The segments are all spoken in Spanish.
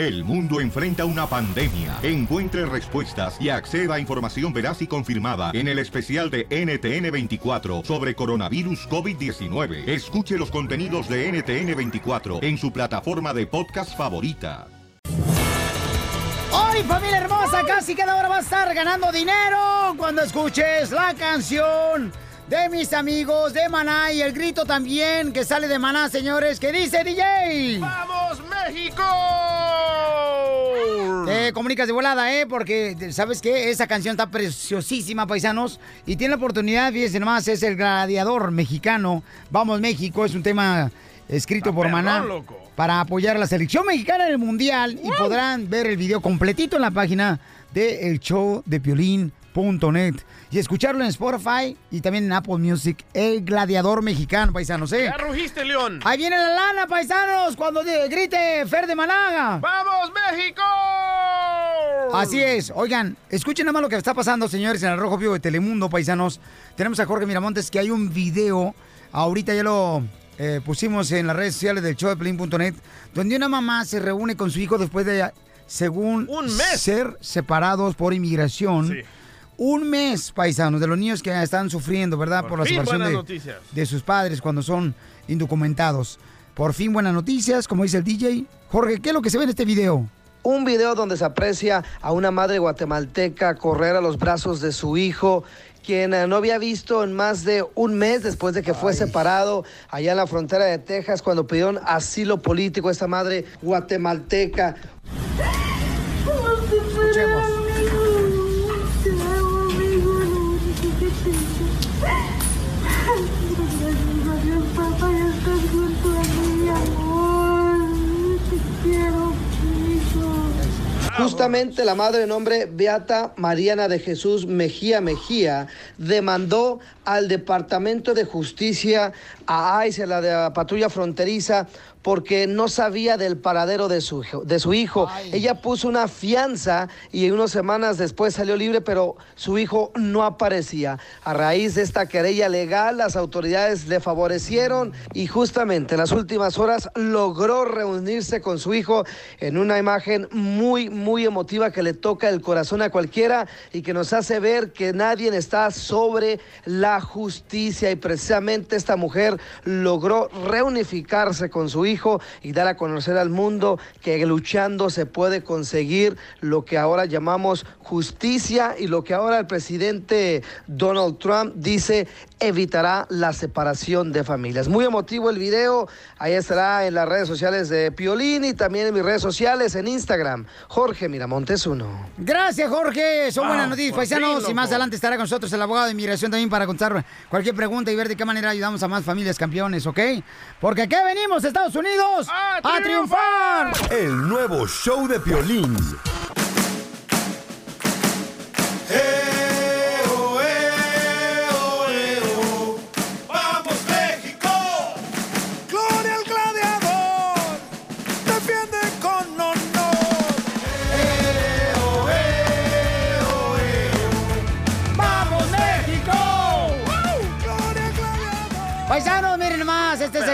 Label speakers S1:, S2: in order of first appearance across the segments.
S1: El mundo enfrenta una pandemia. Encuentre respuestas y acceda a información veraz y confirmada en el especial de NTN24 sobre coronavirus COVID-19. Escuche los contenidos de NTN24 en su plataforma de podcast favorita.
S2: Hoy, familia hermosa, casi cada hora va a estar ganando dinero cuando escuches la canción de mis amigos de Maná y el grito también que sale de Maná, señores, que dice DJ.
S3: ¡Vamos, México!
S2: Te comunicas de volada, ¿eh? Porque, ¿sabes qué? Esa canción está preciosísima, paisanos. Y tiene la oportunidad, fíjense nomás, es el gladiador mexicano. Vamos, México, es un tema escrito por
S3: perrón,
S2: Maná
S3: loco.
S2: para apoyar a la selección mexicana en el Mundial. Y podrán ver el video completito en la página de el show de Piolín.net y escucharlo en Spotify y también en Apple Music, el gladiador mexicano, paisanos, ¿eh?
S3: ¡Ya rugiste, León!
S2: Ahí viene la lana, paisanos, cuando grite Fer de Managa.
S3: ¡Vamos, México!
S2: Así es. Oigan, escuchen nada más lo que está pasando, señores, en el Rojo Vivo de Telemundo, paisanos. Tenemos a Jorge Miramontes que hay un video, ahorita ya lo eh, pusimos en las redes sociales del show de Pelín.net, donde una mamá se reúne con su hijo después de, según ser separados por inmigración.
S3: Sí.
S2: Un mes, paisanos, de los niños que están sufriendo, ¿verdad? Por, la
S3: fin,
S2: separación
S3: buenas
S2: de,
S3: noticias.
S2: de sus padres cuando son indocumentados. Por fin, buenas noticias, como dice el DJ. Jorge, ¿qué es lo que se ve en este video?
S4: Un video donde se aprecia a una madre guatemalteca correr a los brazos de su hijo, quien eh, no había visto en más de un mes después de que fue separado allá en la frontera de Texas cuando pidieron asilo político esta madre guatemalteca. Justamente la madre de nombre Beata Mariana de Jesús Mejía Mejía demandó al Departamento de Justicia, a ICE, a la de la patrulla fronteriza, porque no sabía del paradero de su, hijo- de su hijo. Ella puso una fianza y unas semanas después salió libre, pero su hijo no aparecía. A raíz de esta querella legal, las autoridades le favorecieron y justamente en las últimas horas logró reunirse con su hijo en una imagen muy, muy emotiva que le toca el corazón a cualquiera y que nos hace ver que nadie está sobre la justicia y precisamente esta mujer logró reunificarse con su hijo y dar a conocer al mundo que luchando se puede conseguir lo que ahora llamamos justicia y lo que ahora el presidente Donald Trump dice evitará la separación de familias. Muy emotivo el video, ahí estará en las redes sociales de Piolín y también en mis redes sociales en Instagram, Jorge Miramontes uno.
S2: Gracias, Jorge. Son buenas noticias, paisanos.
S4: fin,
S2: y más adelante estará con nosotros el abogado de inmigración también para contestar cualquier pregunta y ver de qué manera ayudamos a más familias campeones, ¿ok? Porque aquí venimos, Estados Unidos, a, triunfar.
S5: El nuevo show de Piolín.
S3: ¡Vamos,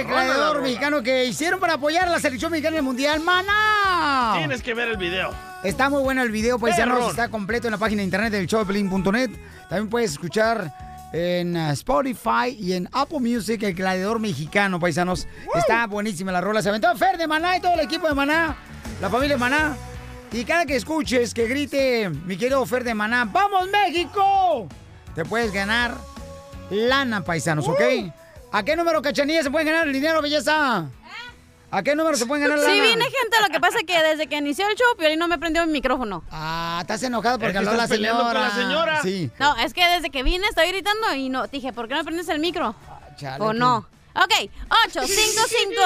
S2: el
S3: rola.
S2: mexicano que hicieron para apoyar a la selección mexicana en el Mundial. ¡Maná!
S3: Tienes que ver el video.
S2: Está muy bueno el video, paisanos.
S3: Perrón.
S2: Está completo en la página de internet del showpelín.net. También puedes escuchar en uh, Spotify y en Apple Music el gladiador mexicano, paisanos. Está buenísima la rola. Se aventó Fer de Maná y todo el equipo de Maná, la familia de Maná. Y cada que escuches que grite mi querido Fer de Maná, ¡Vamos México! Te puedes ganar lana, paisanos, ¿ok? ¿A qué número, cachanilla, se puede ganar el dinero, belleza? ¿A qué número se puede ganar lana?
S6: Sí, viene gente, lo que pasa es que desde que inició el show, Piolín no me prendió el micrófono.
S2: Ah, estás enojado porque habló la señora.
S3: la señora.
S2: Sí.
S6: No, es que desde que vine estoy gritando y no, dije, ¿por qué no prendes el micro?
S2: chale,
S6: ¿O no? Ok, 855.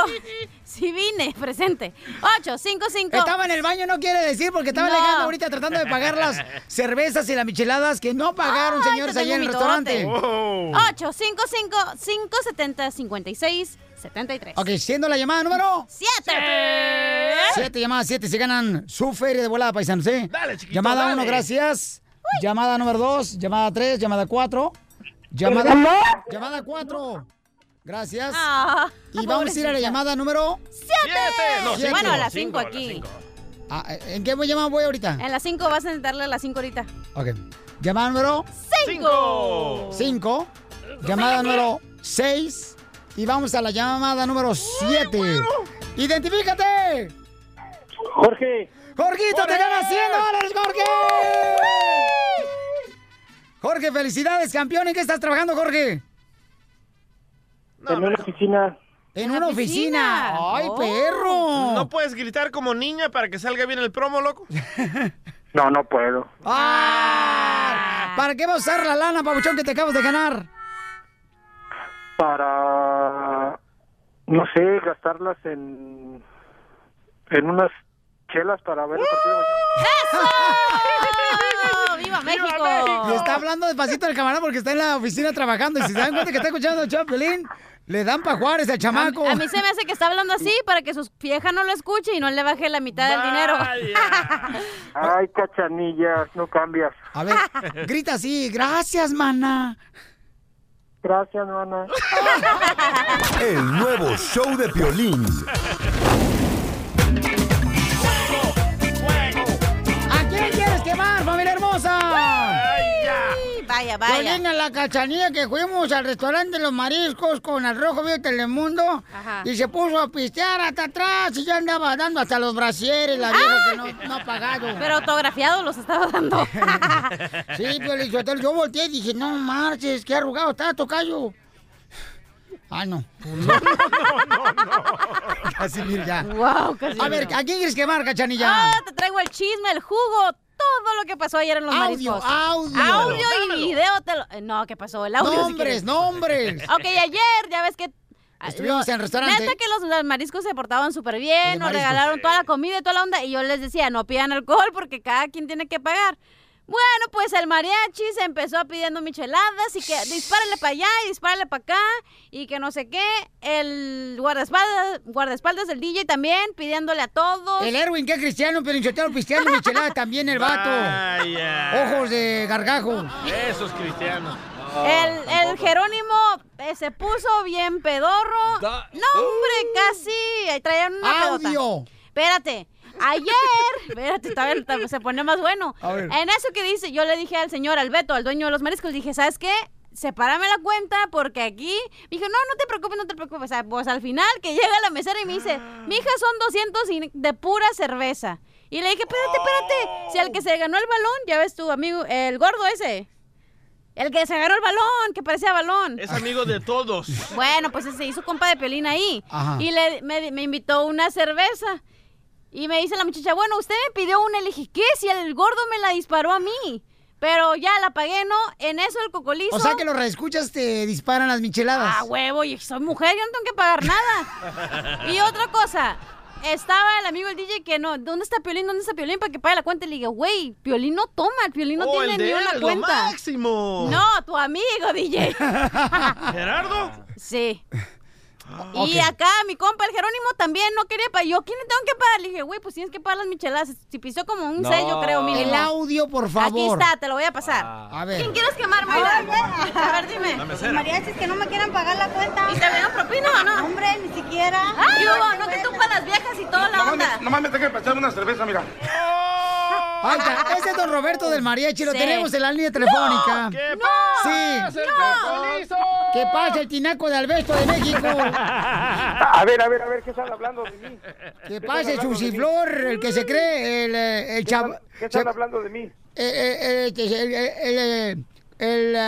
S6: Sí vine, presente. 855.
S2: Estaba en el baño, no quiere decir, porque estaba
S6: No.
S2: llegando ahorita tratando de pagar las cervezas y las micheladas que no pagaron,
S6: Ay,
S2: señores, allá en el restaurante.
S6: mitote. 855 570 56 73.
S2: Ok, siendo la llamada número
S6: 7.
S2: siete, llamada 7, se ganan su feria de volada, paisanos, ¿eh?
S3: Dale, chiquito,
S2: Llamada
S3: dale.
S2: 1, gracias. Llamada número 2, llamada 3, llamada 4. Llamada,
S6: ¿Aló?
S2: llamada 4. Gracias.
S6: Ah,
S2: y vamos a ir a la llamada número
S6: ¡Siete!
S3: No,
S2: Siete.
S6: bueno, a las
S3: cinco,
S6: 5
S3: a las
S6: aquí.
S3: cinco.
S2: Ah, ¿En qué llamada voy ahorita?
S6: En las 5 vas a darle a las 5 ahorita.
S2: Ok. Llamada número
S6: ¡Cinco!
S2: 5. Llamada número 6. Y vamos a la llamada número 7. ¡Identifícate!
S7: Jorge.
S2: ¡Jorgito, te ganas 100 dólares, Jorge! Jorge, felicidades, campeón. ¿En qué estás trabajando, Jorge?
S7: En una oficina.
S2: En una oficina. ¡Ay, perro!
S3: ¿No puedes gritar como niña para que salga bien el promo, loco?
S7: No, no puedo.
S2: ¡Ah! ¿Para qué vas a usar la lana, pabuchón, que te acabas de ganar?
S7: Para, no sé, gastarlas en, en unas chelas para ver el partido.
S6: ¡Eso! ¡Viva México!
S2: Y está hablando despacito el camarada porque está en la oficina trabajando. Y si se dan cuenta que está escuchando el Chapelín, le dan pa' Juárez al chamaco.
S6: A mí se me hace que está hablando así para que su vieja no lo escuche y no le baje la mitad del dinero.
S7: Ay, cachanillas, no cambias.
S2: A ver, grita así. Gracias, mana.
S7: Gracias, mana.
S5: El nuevo show de Piolín.
S2: ¿A quién quieres quemar, familia hermosa?
S6: Vaya, vaya.
S2: Violín, a la cachanilla que fuimos al restaurante Los Mariscos con el Rojo Vivo de Telemundo
S6: Ajá.
S2: y se puso a pistear hasta atrás y ya andaba dando hasta los brasieres la vieja que no, no ha pagado.
S6: Pero autografiado los estaba dando.
S2: Sí, Piolín, yo, yo volteé y dije, no marches, qué arrugado está, tocayo. Ah, no. No, no, no. Mira, ya.
S6: Wow, casi
S2: A ver, ¿a quién quieres quemar, cachanilla?
S6: Ah, te traigo el chisme, el jugo, todo lo que pasó ayer en los
S2: Audio,
S6: mariscos.
S2: audio.
S6: Audio
S2: Dámelo.
S6: y video. Te lo... No, ¿qué pasó? El audio.
S2: Nombres, nombres.
S6: Ok, ayer, ya ves que...
S2: Estuvimos
S6: lo-
S2: en el restaurante.
S6: Neta que los, los mariscos se portaban súper bien, nos regalaron toda la comida y toda la onda. Y yo les decía, no pidan alcohol porque cada quien tiene que pagar. Bueno, pues el mariachi se empezó pidiendo micheladas y que dispárale para allá y dispárale para acá y que no sé qué. El guardaespaldas, guardaespaldas del DJ también pidiéndole a todos.
S2: El Erwin, que cristiano, pero Inchotero pisteando michelada también el vato.
S3: Vaya.
S2: Ojos de gargajo.
S3: Esos cristianos.
S6: El, el Jerónimo eh, se puso bien pedorro.
S3: Da-
S6: No, hombre, casi. Ahí traían una pedota.
S2: Audio.
S6: Espérate. Ayer, espérate, todavía se pone más bueno.
S2: A ver.
S6: En eso que dice, yo le dije al señor, al Beto, al dueño de los mariscos, dije, ¿sabes qué? Sepárame la cuenta porque aquí. Me dijo, no, no te preocupes, no te preocupes. O sea, pues al final que llega la mesera y me dice, mi hija son 200 y- de pura cerveza. Y le dije, espérate, espérate. Si al que se ganó el balón, ya ves tu amigo, el gordo ese. El que se agarró el balón, que parecía balón.
S3: Es amigo de todos.
S6: Bueno, pues se hizo compa de Piolín ahí.
S3: Ajá.
S6: Y le, me, me invitó una cerveza. Y me dice la muchacha, bueno, usted me pidió una. Le dije, ¿qué? Si el gordo me la disparó a mí. Pero ya la pagué, ¿no? En eso el cocolizo.
S2: O sea que los reescuchas te disparan las micheladas.
S6: Ah, huevo, y soy mujer, yo no tengo que pagar nada. y otra cosa, estaba el amigo el DJ que no, ¿dónde está Piolín? ¿Dónde está Piolín? Para que pague la cuenta. Y le dije, güey, Piolín no toma, Piolín no
S3: Oh,
S6: tiene
S3: el
S6: ni
S3: él
S6: una
S3: es lo
S6: cuenta.
S3: máximo.
S6: No, tu amigo, DJ.
S3: ¿Gerardo?
S6: Sí.
S3: Ok.
S6: Y acá mi compa, el Jerónimo, también no quería pagar. Yo, ¿quién le tengo que pagar? Le dije, güey, pues tienes que pagar las micheladas. Si pisó como un
S2: No.
S6: sello, creo, mínimo.
S2: El audio, por
S6: Aquí
S2: favor.
S6: está, te lo voy a pasar.
S2: A ver.
S6: ¿Quién quieres quemar, Mayra? A ver, dime.
S3: Mesera.
S8: Mariachis que no me quieran pagar la cuenta.
S6: ¿Y te dieron propina o no?
S8: Hombre, ni siquiera.
S6: Ay, no que tú para las viejas y toda la onda.
S7: Nomás me tengo que pasar una cerveza, mira.
S2: Ahí está, ese es don Roberto del Mariachi, lo
S6: Sí.
S2: tenemos en la línea telefónica.
S3: ¿Qué
S2: Sí.
S3: el cocolizo?
S2: ¿Qué pasa el tinaco de Albesto de México?
S7: A ver, a ver, a ver, ¿qué están hablando de mí?
S2: ¿Qué pasa el Susiflor, el que se cree, el, eh, el
S7: ¿Qué
S2: chavo...
S7: están, qué están hablando de mí?
S2: El, el, el, el,
S3: El él.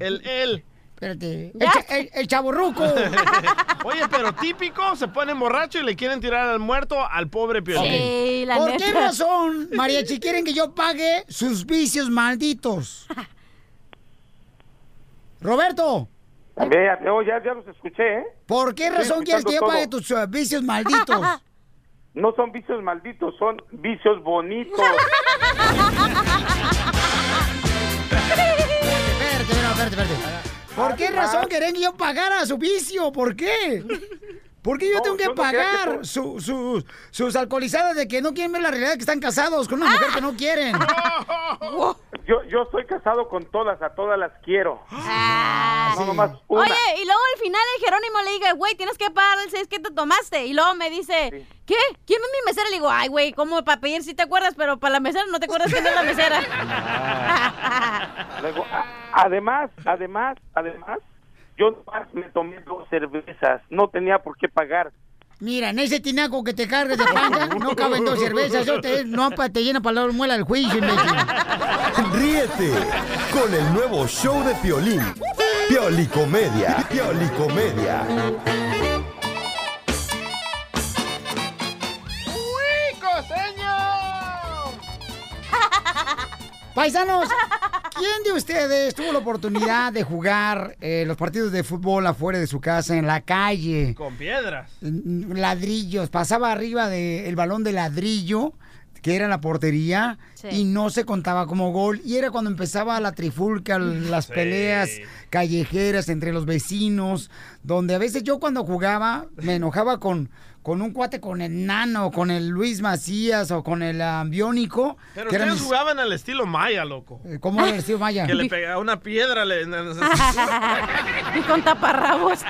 S2: espérate, el, Cha- el, el chavorruco.
S3: Oye, pero típico, se ponen borracho y le quieren tirar al muerto al pobre Piolín.
S6: Sí, la
S2: ¿Por
S6: neta.
S2: qué razón, Mariachi, quieren que yo pague sus vicios malditos? Roberto,
S7: También, oh, ya, ya los escuché, ¿eh?
S2: ¿por qué razón quieres que yo pague
S7: todo.
S2: tus uh, vicios malditos?
S7: No son vicios malditos, son vicios bonitos.
S2: Espérate, espérate, espérate, espérate. ¿Por qué razón quieren que yo pagara su vicio? ¿Por qué? ¿Por qué yo
S7: No,
S2: tengo que
S7: yo no quería que
S2: pagar
S7: por-
S2: su- su- sus alcoholizadas de que no quieren ver la realidad que están casados con una mujer que no quieren?
S7: Yo, yo estoy casado con todas, a todas las quiero.
S6: Ah,
S7: No, nomás una.
S6: Oye, y luego al final el Jerónimo le diga, güey, tienes que pagar el 6 que te tomaste. Y luego me dice, ¿qué? ¿Quién es mi mesera? Le digo, ay, güey, ¿cómo para pedir si te acuerdas? Pero para la mesera no te acuerdas quién es la mesera.
S7: Luego, a- además, además, además, yo nomás me tomé dos cervezas, no tenía por qué pagar.
S2: Mira, en ese tinaco que te cargas de panza no caben dos cervezas. Eso te, no te llena para la muela el juicio, imbécil.
S5: Ríete con el nuevo show de Piolín. Piolicomedia. Piolicomedia.
S2: Paisanos, ¿quién de ustedes tuvo la oportunidad de jugar eh, los partidos de fútbol afuera de su casa, en la calle?
S3: Con piedras.
S2: Ladrillos, pasaba arriba del balón de ladrillo, que era la portería,
S3: Sí.
S2: y no se contaba como gol. Y era cuando empezaba la trifulca, las
S3: Sí.
S2: peleas callejeras entre los vecinos, donde a veces yo cuando jugaba me enojaba con, con un cuate, con el nano, con el Luis Macías o con el ambiónico.
S3: Pero
S2: que eran
S3: ustedes
S2: mis-
S3: jugaban al estilo maya, loco.
S2: ¿Cómo era el estilo maya?
S3: Que le pegaba una piedra. Le...
S6: y con taparrabos.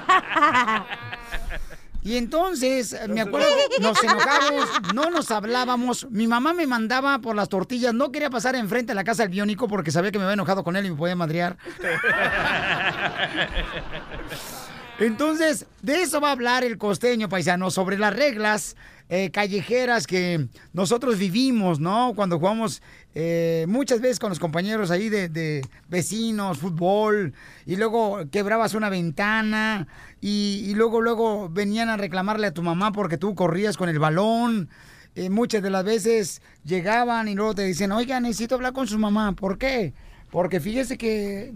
S2: Y entonces, me acuerdo, nos enojamos, no nos hablábamos. Mi mamá me mandaba por las tortillas, no quería pasar enfrente a la casa del biónico porque sabía que me había enojado con él y me podía madrear. Entonces, de eso va a hablar el costeño paisano, sobre las reglas eh, callejeras que nosotros vivimos, ¿no? Cuando jugamos eh, muchas veces con los compañeros ahí de, vecinos, fútbol, y luego quebrabas una ventana, y, y luego, luego venían a reclamarle a tu mamá porque tú corrías con el balón. Eh, muchas de las veces llegaban y luego te dicen, oiga, necesito hablar con su mamá. ¿Por qué? Porque fíjese que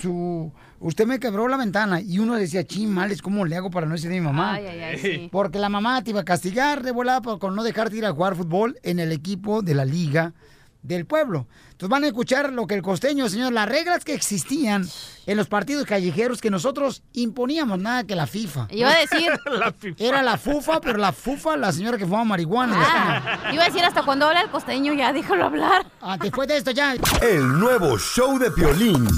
S2: su usted me quebró la ventana y uno decía, ching, males, ¿cómo le hago para no decir a mi mamá?
S6: Ay, ay, ay, sí.
S2: Porque la mamá te iba a castigar de volada por con no dejarte ir a jugar fútbol en el equipo de la liga del pueblo. Entonces van a escuchar lo que el costeño, señor, las reglas que existían en los partidos callejeros que nosotros imponíamos, nada que la FIFA.
S6: Iba a decir-
S3: La FIFA.
S2: Era la FUFA, pero la FUFA, la señora que fumaba marihuana.
S6: Ah, iba a decir hasta cuando habla el costeño, ya déjalo hablar.
S2: Ah, después de esto ya.
S5: El nuevo show de Piolín.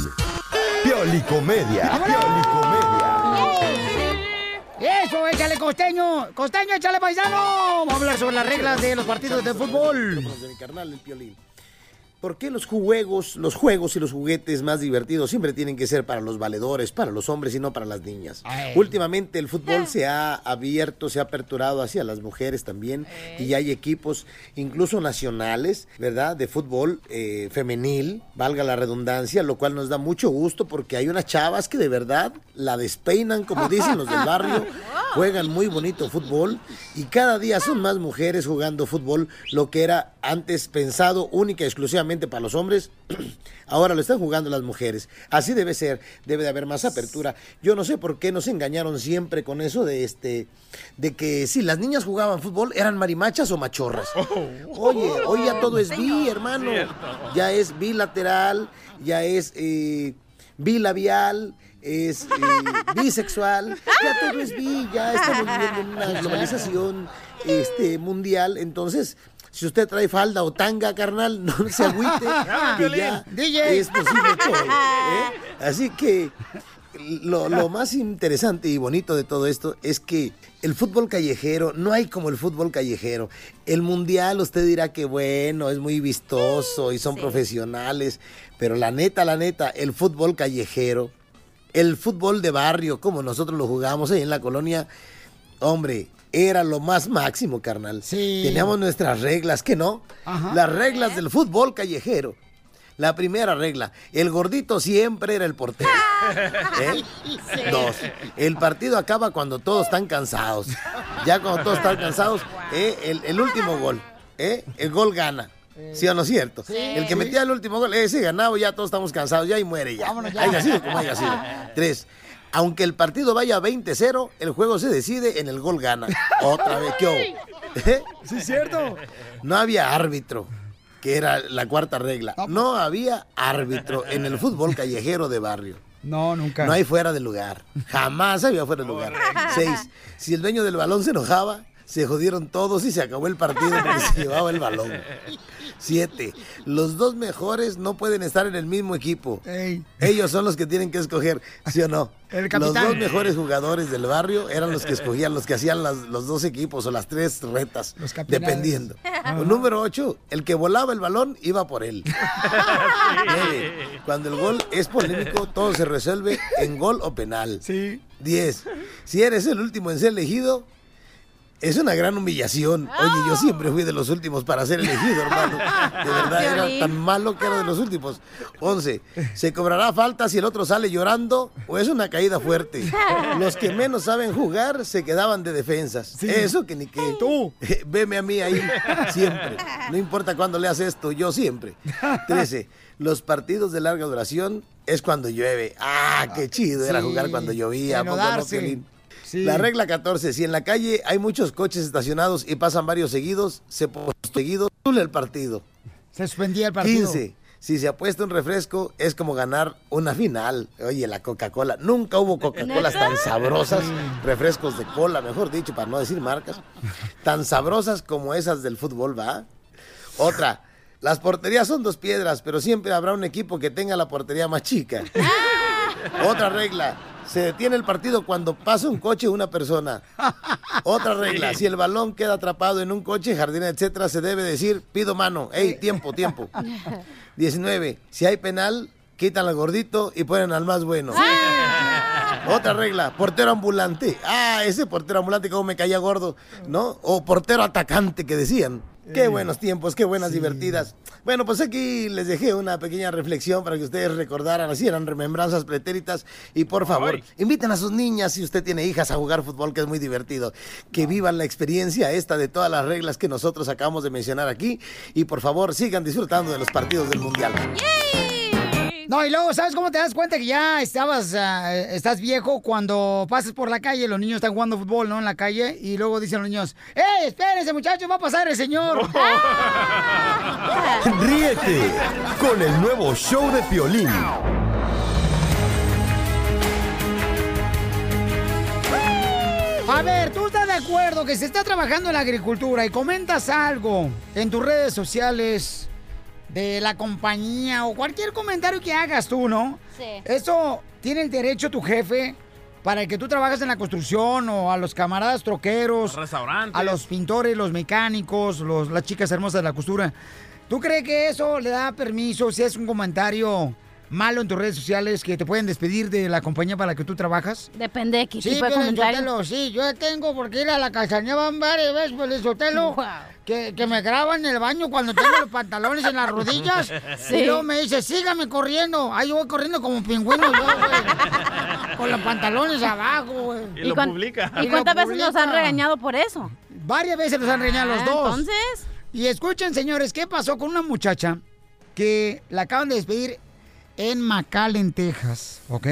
S5: Piolicomedia.
S2: Eso, échale costeño. Costeño, échale paisano. Vamos a hablar sobre las reglas de los partidos de fútbol.
S9: de mi carnal, el Piolín. ¿Por qué los juegos, los juegos y los juguetes más divertidos siempre tienen que ser para los valedores, para los hombres y no para las niñas?
S10: Ay.
S9: Últimamente el fútbol se ha abierto, se ha aperturado hacia las mujeres también y hay equipos incluso nacionales, ¿verdad? De fútbol eh, femenil, valga la redundancia, lo cual nos da mucho gusto porque hay unas chavas que de verdad la despeinan, como dicen los del barrio, juegan muy bonito fútbol y cada día son más mujeres jugando fútbol, lo que era antes pensado única y exclusivamente para los hombres, ahora lo están jugando las mujeres. Así debe ser, debe de haber más apertura. Yo no sé por qué nos engañaron siempre con eso de este de que si las niñas jugaban fútbol eran marimachas o machorras. Oye, hoy ya todo es bi, hermano. Ya es bilateral, ya es eh, bilabial, es eh, bisexual, ya todo es bi, ya estamos viviendo en una globalización este, mundial, entonces si usted trae falda o tanga, carnal, no se agüite, que ya
S2: DJ.
S9: es posible todo. ¿eh? Así que lo, lo más interesante y bonito de todo esto es que el fútbol callejero, no hay como el fútbol callejero. El mundial, usted dirá que bueno, es muy vistoso y son profesionales, pero la neta, la neta, el fútbol callejero, el fútbol de barrio, como nosotros lo jugamos ahí en la colonia, hombre, era lo más máximo, carnal. Teníamos nuestras reglas, ¿que no?
S2: Ajá.
S9: Las reglas del fútbol callejero. La primera regla, el gordito siempre era el portero. ¿Eh? Dos, el partido acaba cuando todos están cansados. Ya cuando todos están cansados, ¿eh? el, el último gol, ¿eh? el gol gana. ¿Sí o no es cierto? El que metía el último gol, ese ganaba, ya todos estamos cansados, ya y muere ya.
S2: ya.
S9: Haya sido como haya sido. Tres, aunque el partido vaya 20-0, el juego se decide en el gol gana. Otra vez, ¿qué hubo? ¿Eh?
S2: Sí, es cierto.
S9: No había árbitro, que era la cuarta regla. No había árbitro en el fútbol callejero de barrio.
S2: No, nunca.
S9: No hay fuera de lugar. Jamás había fuera de lugar. Seis. Si el dueño del balón se enojaba, Se jodieron todos y se acabó el partido porque se llevaba el balón. Siete. Los dos mejores no pueden estar en el mismo equipo. Ellos son los que tienen que escoger, ¿sí o no?
S2: El
S9: los dos mejores jugadores del barrio eran los que escogían, los que hacían las- los dos equipos o las tres retas,
S2: capitanes.
S9: dependiendo. Número ocho, el que volaba el balón iba por él. Nueve, cuando el gol es polémico, todo se resuelve en gol o penal.
S2: Sí.
S9: 10. Si eres el último en ser elegido, es una gran humillación. Oye, yo siempre fui de los últimos para ser elegido, hermano. De verdad, era tan malo que era de los últimos. 11. Se cobrará falta si el otro sale llorando o es una caída fuerte. Los que menos saben jugar se quedaban de defensas. Eso que ni que. Tú. Veme a mí ahí, siempre. No importa cuándo leas esto, yo siempre. 13. Los partidos de larga duración es cuando llueve. Ah, qué chido era
S2: Sí.
S9: jugar cuando llovía. ¿a poco no?
S2: Sí.
S9: La regla 14, si en la calle hay muchos coches estacionados y pasan varios seguidos, se pone seguido el partido.
S2: Se suspendía el partido.
S9: 15. Si se apuesta un refresco, es como ganar una final. Oye, la Coca-Cola. Nunca hubo Coca-Colas tan sabrosas, refrescos de cola, mejor dicho, para no decir marcas, tan sabrosas como esas del fútbol, ¿va? Otra. Las porterías son dos piedras, pero siempre habrá un equipo que tenga la portería más chica. Otra regla. Se detiene el partido cuando pasa un coche o una persona. Otra regla. Si el balón queda atrapado en un coche, jardín, etcétera, se debe decir, pido mano. Ey, tiempo, tiempo. 19. Si hay penal, quitan al gordito y ponen al más bueno. Otra regla, portero ambulante. Ah, ese portero ambulante como me caía gordo, ¿no? O portero atacante que decían. Qué buenos tiempos, qué buenas divertidas. Bueno, pues aquí les dejé una pequeña reflexión para que ustedes recordaran, así eran remembranzas pretéritas. Y por favor, inviten a sus niñas, si usted tiene hijas, a jugar fútbol, que es muy divertido. Que vivan la experiencia esta de todas las reglas que nosotros acabamos de mencionar aquí. Y por favor, sigan disfrutando de los partidos del Mundial.
S2: No, y luego, ¿sabes cómo te das cuenta que ya estabas, ah, estás viejo cuando pasas por la calle, los niños están jugando fútbol, ¿no? En la calle, y luego dicen los niños, ¡Eh, espérense, muchachos, va a pasar el señor!
S5: Ríete con el nuevo show de Piolín.
S2: A ver, ¿tú estás de acuerdo que se está trabajando en la agricultura y comentas algo en tus redes sociales de la compañía o cualquier comentario que hagas tú, ¿no?
S6: Sí.
S2: Eso tiene el derecho tu jefe para el que tú trabajas en la construcción o a los camaradas troqueros,
S3: Restaurantes.
S2: a los pintores, los mecánicos, los, las chicas hermosas de la costura. ¿Tú crees que eso le da permiso si es un comentario malo en tus redes sociales que te pueden despedir de la compañía para la que tú trabajas?
S6: Depende de qué
S2: Sí,
S6: tipo de comentario.
S2: Sotelo, sí, yo tengo porque ir a la casanea van varias veces, Piolín Sotelo, que, que me graban en el baño cuando tengo los pantalones en las rodillas.
S6: Sí.
S2: Y luego me dice, sígame corriendo. Ahí yo voy corriendo como un pingüino yo, güey. Con los pantalones abajo, güey.
S6: ¿Y, cuán- ¿Y cuántas veces nos han regañado por eso?
S2: Varias veces los han regañado los
S6: Ah,
S2: dos.
S6: entonces.
S2: Y escuchen, señores, ¿qué pasó con una muchacha que la acaban de despedir en McAllen, Texas? ¿Ok?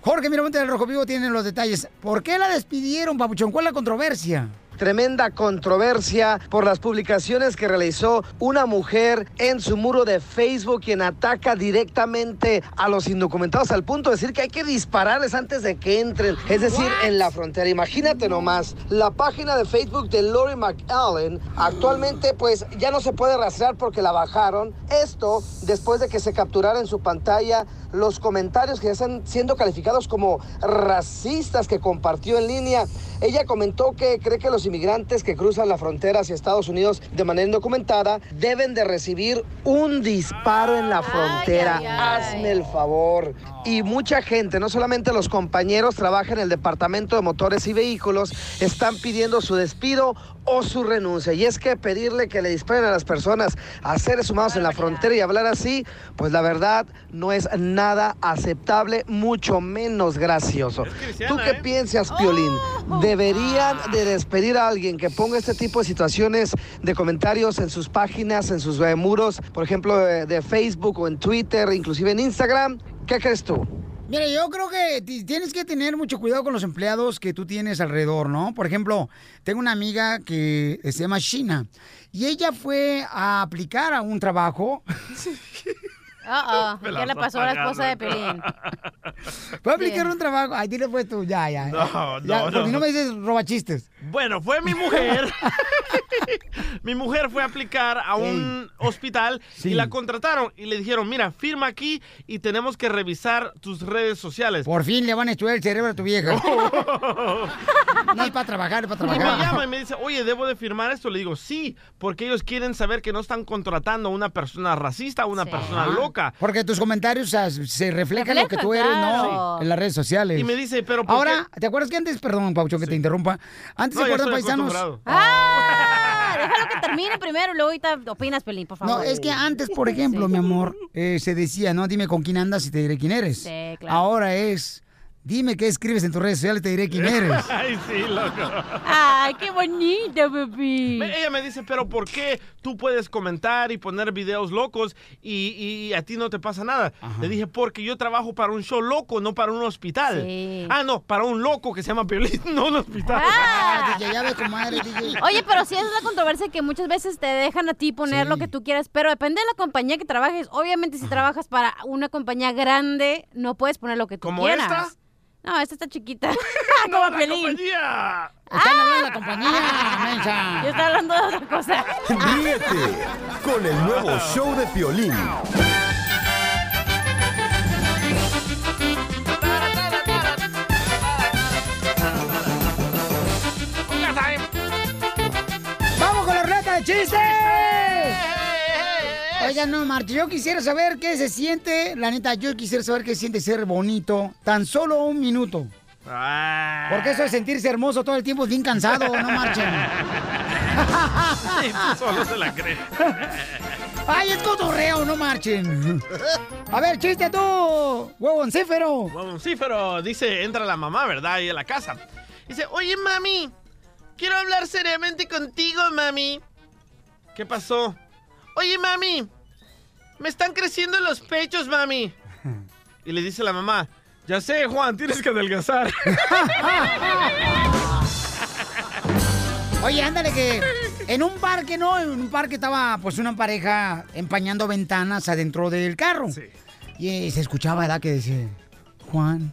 S2: Jorge Miramonte del Rojo Vivo tiene los detalles. ¿Por qué la despidieron, Papuchón? ¿Cuál es la controversia?
S4: Tremenda controversia por las publicaciones que realizó una mujer en su muro de Facebook quien ataca directamente a los indocumentados al punto de decir que hay que dispararles antes de que entren, es decir, en la frontera. Imagínate nomás, la página de Facebook de Lori McAllen actualmente pues ya no se puede rastrear porque la bajaron. Esto después de que se capturara en su pantalla los comentarios que ya están siendo calificados como racistas que compartió en línea. Ella comentó que cree que los inmigrantes que cruzan la frontera hacia Estados Unidos de manera indocumentada deben de recibir un disparo en la frontera. Hazme el favor. Y mucha gente, no solamente los compañeros, trabajan en el Departamento de Motores y Vehículos, están pidiendo su despido o su renuncia. Y es que pedirle que le disparen a las personas, a seres humanos en la frontera y hablar así, pues la verdad no es nada aceptable, mucho menos gracioso. ¿Tú qué piensas, Piolín? ¿Deberían de despedir a alguien que ponga este tipo de situaciones de comentarios en sus páginas, en sus eh, muros, por ejemplo, de, de Facebook o en Twitter, inclusive en Instagram? ¿Qué crees tú?
S2: Mira, yo creo que ti- tienes que tener mucho cuidado con los empleados que tú tienes alrededor, ¿no? Por ejemplo, tengo una amiga que se llama Shina y ella fue a aplicar a un trabajo.
S6: Uh-oh.
S2: Me la
S6: ¿Qué le pasó a la esposa de. Pelín?
S2: Fue a aplicar un trabajo. Ay, dile pues tú, ya, ya.
S3: No,
S2: Ya,
S3: no,
S2: Porque
S3: no.
S2: no me dices roba chistes.
S3: Bueno, fue mi mujer. mi mujer fue a aplicar a un hospital
S2: Sí.
S3: y la contrataron y le dijeron, mira, firma aquí y tenemos que revisar tus redes sociales.
S2: Por fin le van a estudiar el cerebro a tu vieja. no es para trabajar, es para
S3: Y me llama
S2: trabajar.
S3: y me dice, oye, ¿debo de firmar esto? Le digo, sí, porque ellos quieren saber que no están contratando a una persona racista, a una persona loca.
S2: Porque tus comentarios o sea, se reflejan lo que tú eres,
S3: claro.
S2: ¿no? En las redes sociales.
S3: Y me dice, pero ¿por
S2: Ahora, ¿te acuerdas que antes, perdón, Paucho, que te interrumpa? Antes, ¿se
S3: ya
S2: acuerdan, paisanos?
S3: acostumbrado.
S6: ¡Ah! Déjalo que termine primero y luego ahorita opinas, Pelín, por favor.
S2: No, es que antes, por ejemplo, mi amor, eh, se decía, no, dime con quién andas y te diré quién eres.
S6: Sí, claro.
S2: Ahora es, dime qué escribes en tus redes sociales y te diré quién eres.
S3: Ay, sí, loco.
S6: Ay, qué bonita, bebé.
S3: Ella me dice, pero ¿por qué tú puedes comentar y poner videos locos y, y a ti no te pasa nada? Le dije, porque yo trabajo para un show loco, no para un hospital.
S6: Sí.
S3: Ah, no, para un loco que se llama Piolín, no un hospital.
S6: Ah.
S2: DJ, ya ves cómo eres, DJ.
S6: Oye, pero sí es la controversia que muchas veces te dejan a ti poner
S2: Sí.
S6: lo que tú quieras, pero depende de la compañía que trabajes. Obviamente, si trabajas para una compañía grande, no puedes poner lo que tú
S3: ¿Como
S6: quieras.
S3: esta?
S6: No, esta está chiquita. Como
S3: la
S6: Pelín.
S3: compañía!
S2: Están hablando de la compañía, mensa.
S6: Yo estaba hablando de otra cosa.
S5: Ríete con el nuevo show de Piolín.
S2: Oigan, no, Marta, yo quisiera saber qué se siente, la neta, yo quisiera saber qué se siente ser bonito, tan solo un minuto.
S3: Ah.
S2: Porque eso de sentirse hermoso todo el tiempo es bien cansado, no marchen.
S3: Sí, solo se la crees.
S2: ¡Ay, es cotorreo, no marchen! A ver, chiste tú, huevoncífero.
S3: Huevoncífero, dice, entra la mamá, ¿verdad? Ahí a la casa. Dice, oye, mami, quiero hablar seriamente contigo, mami. ¿Qué pasó? Oye, mami, me están creciendo los pechos, mami. Y le dice la mamá, ya sé, Juan, tienes que adelgazar.
S2: Oye, ándale que en un parque, ¿no? En un parque estaba pues una pareja empañando ventanas adentro del carro. Y eh, se escuchaba, ¿verdad? Que dice, Juan,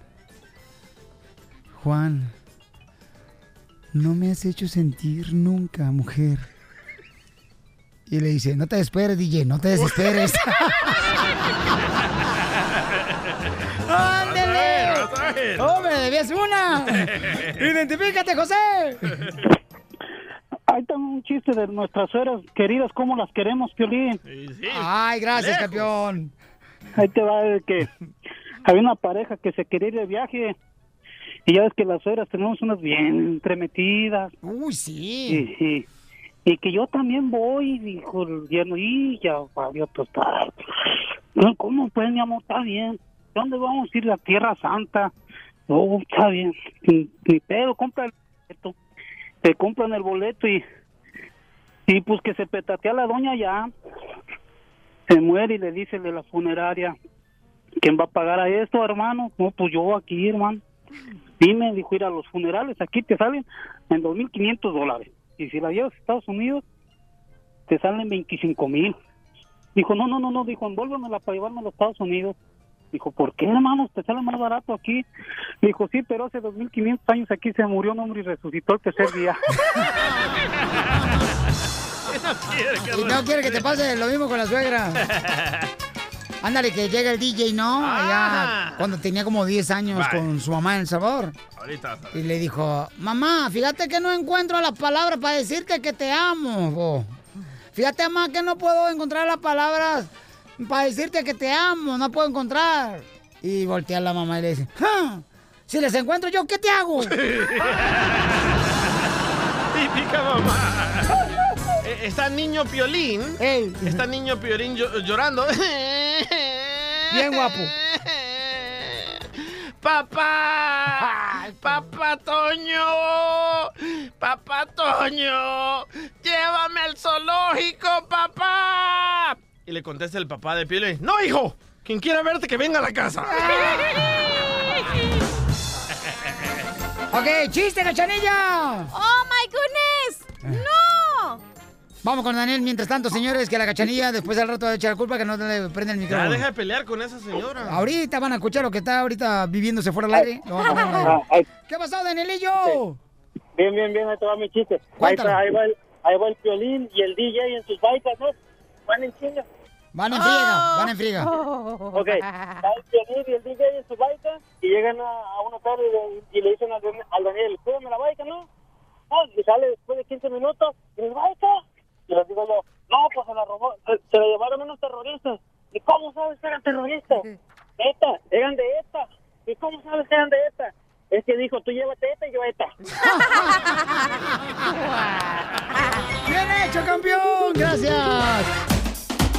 S2: Juan, no me has hecho sentir nunca, mujer. Y le dice, no te desesperes, DJ, no te desesperes. ¡Ándale! ¡Hombre, debías una! ¡Identifícate, José!
S10: Ahí está un chiste de nuestras sueras queridas, cómo las queremos, Piolín.
S2: Ay, gracias, campeón.
S10: Ahí te va de que había una pareja que se quería ir de viaje y ya ves que las sueras tenemos unas bien entremetidas.
S2: Uy, sí.
S10: Y, y- y que yo también voy, dijo el yerno, y ya valió total. No, ¿Cómo pues, mi amor? Está bien. ¿Dónde vamos a ir? La Tierra Santa. Oh, está bien. Ni, pedo, compra el boleto. Te compran el boleto y, y pues que se petatea la doña ya. Se muere y le dice de la funeraria, ¿quién va a pagar a esto, hermano? No, pues yo aquí, hermano. Dime, dijo, ir a los funerales, aquí te salen en 2.500 dólares. Y si la llevas a Estados Unidos, te salen 25 mil. Dijo, no, no, no, no, dijo, envuélvemela para llevarme a los Estados Unidos. Dijo, ¿por qué, hermano? Te sale más barato aquí. Dijo, sí, pero hace 2.500 años aquí se murió un hombre y resucitó el tercer día.
S2: Y no quiere que te pase lo mismo con la suegra. Ándale, que llega el DJ, ¿no? Allá, cuando tenía como 10 años con su mamá en El Sabor.
S3: Ahorita.
S2: Y le dijo, mamá, fíjate que no encuentro la palabra para decirte que te amo. bo. Fíjate, mamá, que no puedo encontrar las palabras para decirte que te amo. No puedo encontrar. Y voltea la mamá y le dice, "Ja, si les encuentro yo, ¿qué te hago?
S3: Típica mamá. Eh, Está niño Piolín. Está niño Piolín llo- llorando.
S2: Bien guapo.
S3: ¡Papá! ¡Papá Toño! ¡Papá Toño! ¡Llévame al zoológico, papá! Y le contesta el papá de Piolín. ¡No, hijo! Quien quiera verte, que venga a la casa.
S2: ok, chiste, cachanilla.
S6: ¡Oh, my goodness! ¡No!
S2: Vamos con Daniel. Mientras tanto, señores, que la cachanilla después al rato de echar la culpa que no le prende el
S3: Ya
S2: micrófono.
S3: deja de pelear con esa señora.
S2: Ahorita van a escuchar lo que está ahorita viviéndose fuera del aire. A poner al aire. ¿Qué pasó, Danielillo?
S11: Bien, bien, bien, ahí te va mi chiste. Ahí,
S2: Cuéntalo.
S11: está, ahí, va el, ahí va el violín y el DJ en sus bikes, ¿no? Van en chinga.
S2: Van en friega, van en friega.
S11: Ok, va el violín y el DJ en su bike y llegan a, a un hotel y, le- y le dicen al, al Daniel, cuídame la bike, ¿no? No, y sale después de 15 minutos y les bike. Y les digo yo, no, pues se la robó, se, se la llevaron unos terroristas. ¿Y cómo sabes que eran terroristas? ETA, eran de ETA. ¿Y cómo sabes que eran de ETA? Es que dijo, tú llévate ETA y yo ETA.
S2: ¡Bien hecho, campeón! ¡Gracias!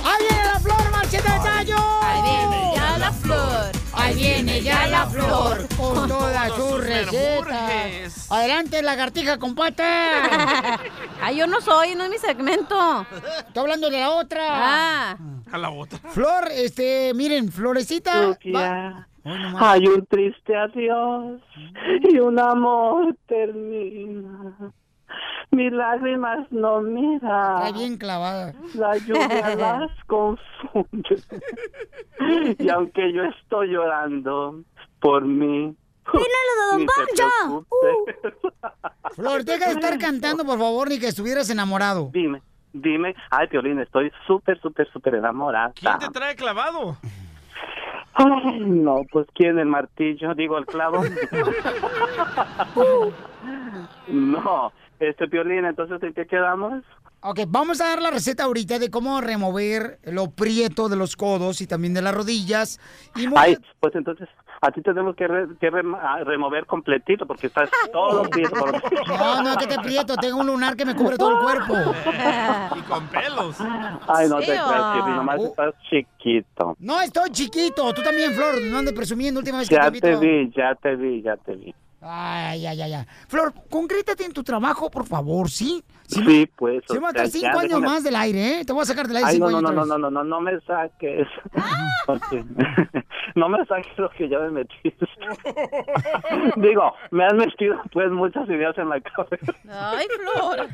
S2: ¡Ahí viene la flor, Marcheta de Tallo!
S6: Ahí viene ya la flor.
S2: Ahí viene ya la flor con todas sus recetas. Adelante, lagartija con pata.
S6: Ay, yo no soy, no es mi segmento.
S2: Estoy hablando de la otra.
S6: Ah.
S3: A la otra.
S2: Flor, este, miren, Florecita.
S11: Hay un triste adiós y un amor termina. Mis lágrimas no mira.
S2: Está bien clavada.
S11: La lluvia las confunde. Y aunque yo estoy llorando por mí. Ni se preocupe.
S2: Flor, deja de estar cantando, por favor, ni que estuvieras enamorado.
S11: Dime, dime. Ay, Piolín, estoy súper, súper, súper enamorada.
S3: ¿Quién te trae clavado?
S11: Ay, no, pues ¿quién? ¿El martillo? Digo, el clavo. no, este Piolín, entonces ¿en qué quedamos?
S2: Ok, vamos a dar la receta ahorita de cómo remover lo prieto de los codos y también de las rodillas. Y muy-
S11: Ay, pues entonces a ti tenemos que, re- que remover completito porque estás todo prieto. por-
S2: No, no, que te prieto, tengo un lunar que me cubre todo el cuerpo.
S3: Y con pelos.
S11: Ay, no te creas. Piolín, nomás
S2: Uh.
S11: estás chiquito.
S2: No, estoy chiquito. Tú también, Flor. No andes presumiendo última vez que
S11: Ya
S2: te
S11: vi, ya te vi, ya te vi.
S2: Ay, ay, ay, ay. Flor, concrétate en tu trabajo, por favor, ¿sí?
S11: Sí, pues.
S2: Se va a estar
S11: ya
S2: cinco años
S11: déjame-
S2: más del aire, ¿eh? Te voy a sacar del aire
S11: Ay,
S2: cinco
S11: no, no,
S2: años.
S11: no, no,
S2: vez.
S11: no, no, no me saques. Ok. no me saques lo que ya me metiste. Digo, me has metido pues muchas ideas en la cabeza.
S6: Ay, Flor.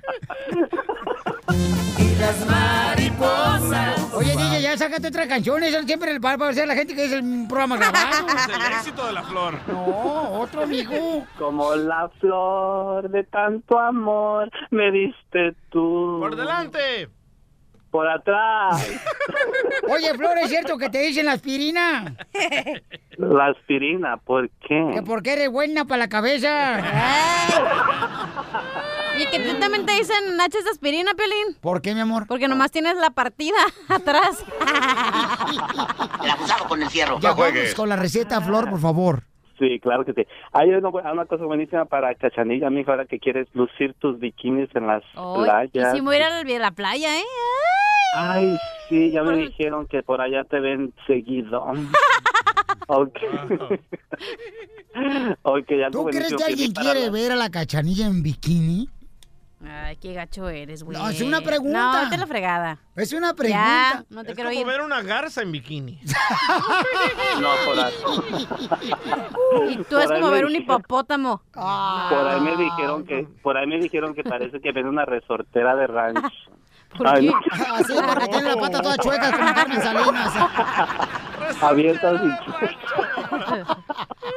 S2: Y las mariposas. Oye, DJ, ya sácate otra canción. Eso siempre el para parecer la gente que es el programa grabado.
S3: Es el éxito de la flor.
S2: No, otro amigo.
S11: Como la flor de tanto amor me diste tú.
S3: Por delante.
S11: Por atrás.
S2: Oye, Flor, ¿es cierto que te dicen la aspirina?
S11: La aspirina, ¿por
S2: Que
S11: qué?
S2: porque eres buena para la cabeza.
S6: Y que tú también te dicen nachos de aspirina, Piolín.
S2: ¿Por qué, mi amor?
S6: Porque nomás tienes la partida atrás.
S2: El abusado con el fierro. Ya vamos con la receta, Flor, por favor.
S11: Sí, claro que sí. Hay una, una cosa buenísima para Cachanilla, mijo, ahora que quieres lucir tus bikinis en las
S6: Ay, y
S11: playas.
S6: si me voy a ir a la- playa, ¿eh?
S11: Ay, sí, ya me dijeron que por allá te ven seguido. ok. ok, ya
S2: ¿Tú crees que alguien quiere ver a la cachanilla en bikini?
S6: Ay, qué gacho eres, güey.
S2: No, es una pregunta.
S6: No, vete a la fregada.
S2: Es una
S6: Ya,
S2: pregunta.
S6: no te
S3: Es
S6: quiero
S3: como
S6: ir.
S3: ver una garza en bikini.
S11: No, por ahí.
S6: Y tú es
S11: Por ahí
S6: como ver un hipopótamo.
S11: Por ahí me dijeron que, por ahí me dijeron que parece que ven una resortera de rancho.
S6: ¿Por
S11: Ay,
S6: qué?
S11: no.
S2: Así, porque tiene la pata toda chueca como Carmen Salinas.
S11: Abiertas y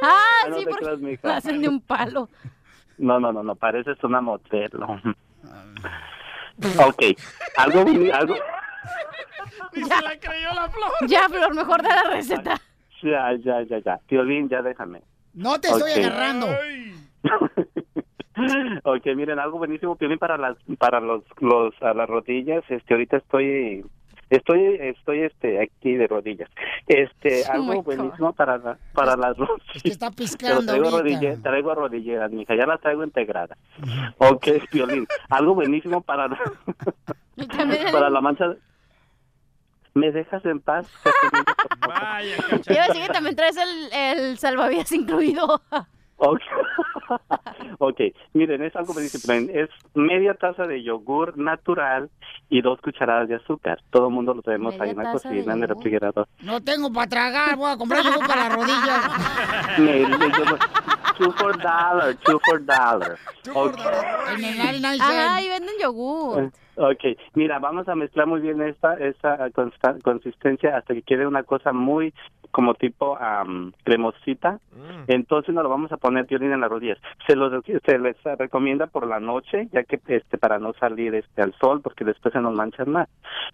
S6: Ah,
S11: Ay, no
S6: sí,
S11: te
S6: porque
S11: creas,
S6: la hacen de un palo.
S11: No, no, no, no, pareces una modelo. Ok, algo, algo,
S3: Ni se la creyó la flor.
S6: Ya, Flor, mejor da la receta.
S11: ya, ya, ya, ya. Violín, ya déjame.
S2: No te estoy agarrando.
S11: Ok, miren, algo buenísimo, Piolín, para las, para los, los, a las rodillas, este, ahorita estoy, estoy, estoy, este, aquí de rodillas. Este,
S2: Oh
S11: algo buenísimo para, la- para las rodillas.
S2: Está piscando
S11: traigo, rodille- traigo rodilleras, mija, ya las traigo integradas. Ok, Piolín, algo buenísimo para, para la mancha. ¿Me dejas en paz?
S3: Vaya,
S6: Yo decir que también traes el, el salvavidas incluido.
S11: Ok. ok, miren, es algo buenísimo. Es media taza de yogur natural y dos cucharadas de azúcar. Todo el mundo lo tenemos ahí en la cocina, en el refrigerador.
S2: No tengo para tragar, voy a comprar yogur para las rodillas.
S11: Me- me- yo- two for dollar, two for dollar. Ok.
S2: En el 99
S6: Ajá, y venden yogur.
S11: Ok, mira, vamos a mezclar muy bien esta, esta consta- consistencia hasta que quede una cosa muy como tipo am, cremosita. Entonces nos lo vamos a poner violín en las rodillas. Se, lo, se les recomienda por la noche, ya que este para no salir este al sol, porque después se nos manchan más.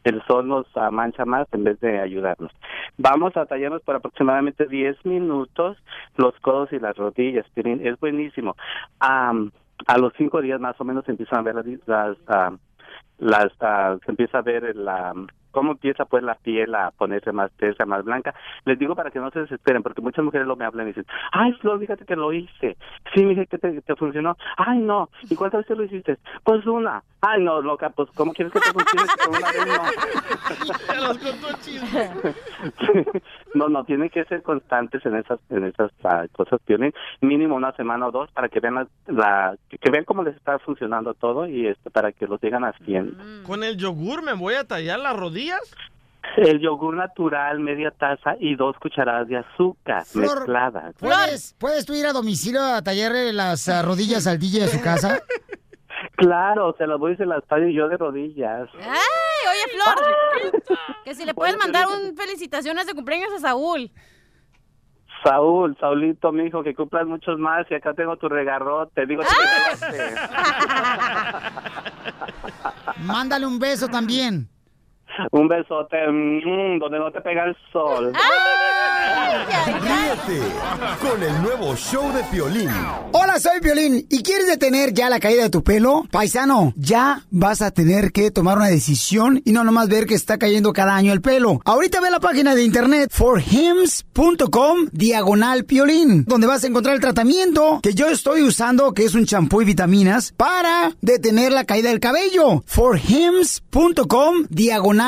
S11: El sol nos ah, mancha más en vez de ayudarnos. Vamos a tallarnos por aproximadamente 10 minutos los codos y las rodillas. Piolín. Es buenísimo. Am, a los cinco días más o menos se empiezan a ver las, las, ah, las ah, se empieza a ver la cómo empieza pues la piel a ponerse más tersa, más blanca. Les digo para que no se desesperen, porque muchas mujeres lo me hablan y dicen, ay Flor, fíjate que lo hice. Sí, mire que te, te funcionó. Ay, no. ¿Y cuántas veces lo hiciste? Pues una. Ay, no, loca, pues ¿cómo quieres que te funcione con una vez no?
S3: Los
S11: no, no, tienen que ser constantes en esas en esas ah, cosas. Tienen mínimo una semana o dos para que vean la, la- que vean cómo les está funcionando todo y este para que lo sigan haciendo.
S3: Con el yogur me voy a tallar las
S11: El yogur natural, media taza y dos cucharadas de azúcar
S2: Flor,
S11: mezclada.
S2: ¿Puedes, ¿Puedes tú ir a domicilio a tallarle las ah, rodillas al DJ de su casa?
S11: Claro, se las voy a hacer las tallo yo de rodillas.
S6: ¡Ay, oye, Flor! Que si le puedes mandar un felicitaciones de cumpleaños a Saúl.
S11: Saúl, Saulito, mi hijo, que cumplas muchos más y acá tengo tu regarrote. Digo, regarrote.
S2: Mándale un beso también.
S11: Un besote, donde no te pega el sol.
S5: Ríete con el nuevo show de Piolín.
S2: Hola, soy Violín. ¿Y quieres detener ya la caída de tu pelo? Paisano, ya vas a tener que tomar una decisión y no nomás ver que está cayendo cada año el pelo. Ahorita ve la página de internet forhims.com diagonal piolín, donde vas a encontrar el tratamiento que yo estoy usando, que es un champú y vitaminas, para detener la caída del cabello. forhims.com diagonal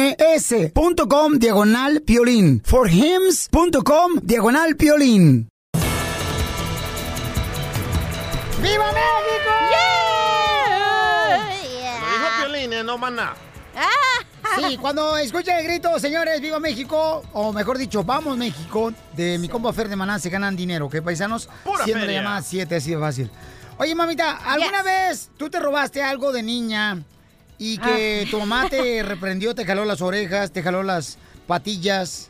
S2: F-O-R-H-I-M-S.com diagonal piolín. forhims.com diagonal piolín. ¡Viva México!
S3: Lo dijo Piolín, eh, no maná.
S2: Sí, cuando escuchen el grito, señores, viva México, o mejor dicho, vamos México, de mi compa Fer de Maná, se ganan dinero, ¿qué paisanos?
S3: Pura
S2: Siendo la
S3: feria.
S2: llamada 7, así de fácil. Oye, mamita, ¿alguna vez tú te robaste algo de niña y que
S6: Ah.
S2: tu mamá te reprendió, te jaló las orejas, te jaló las patillas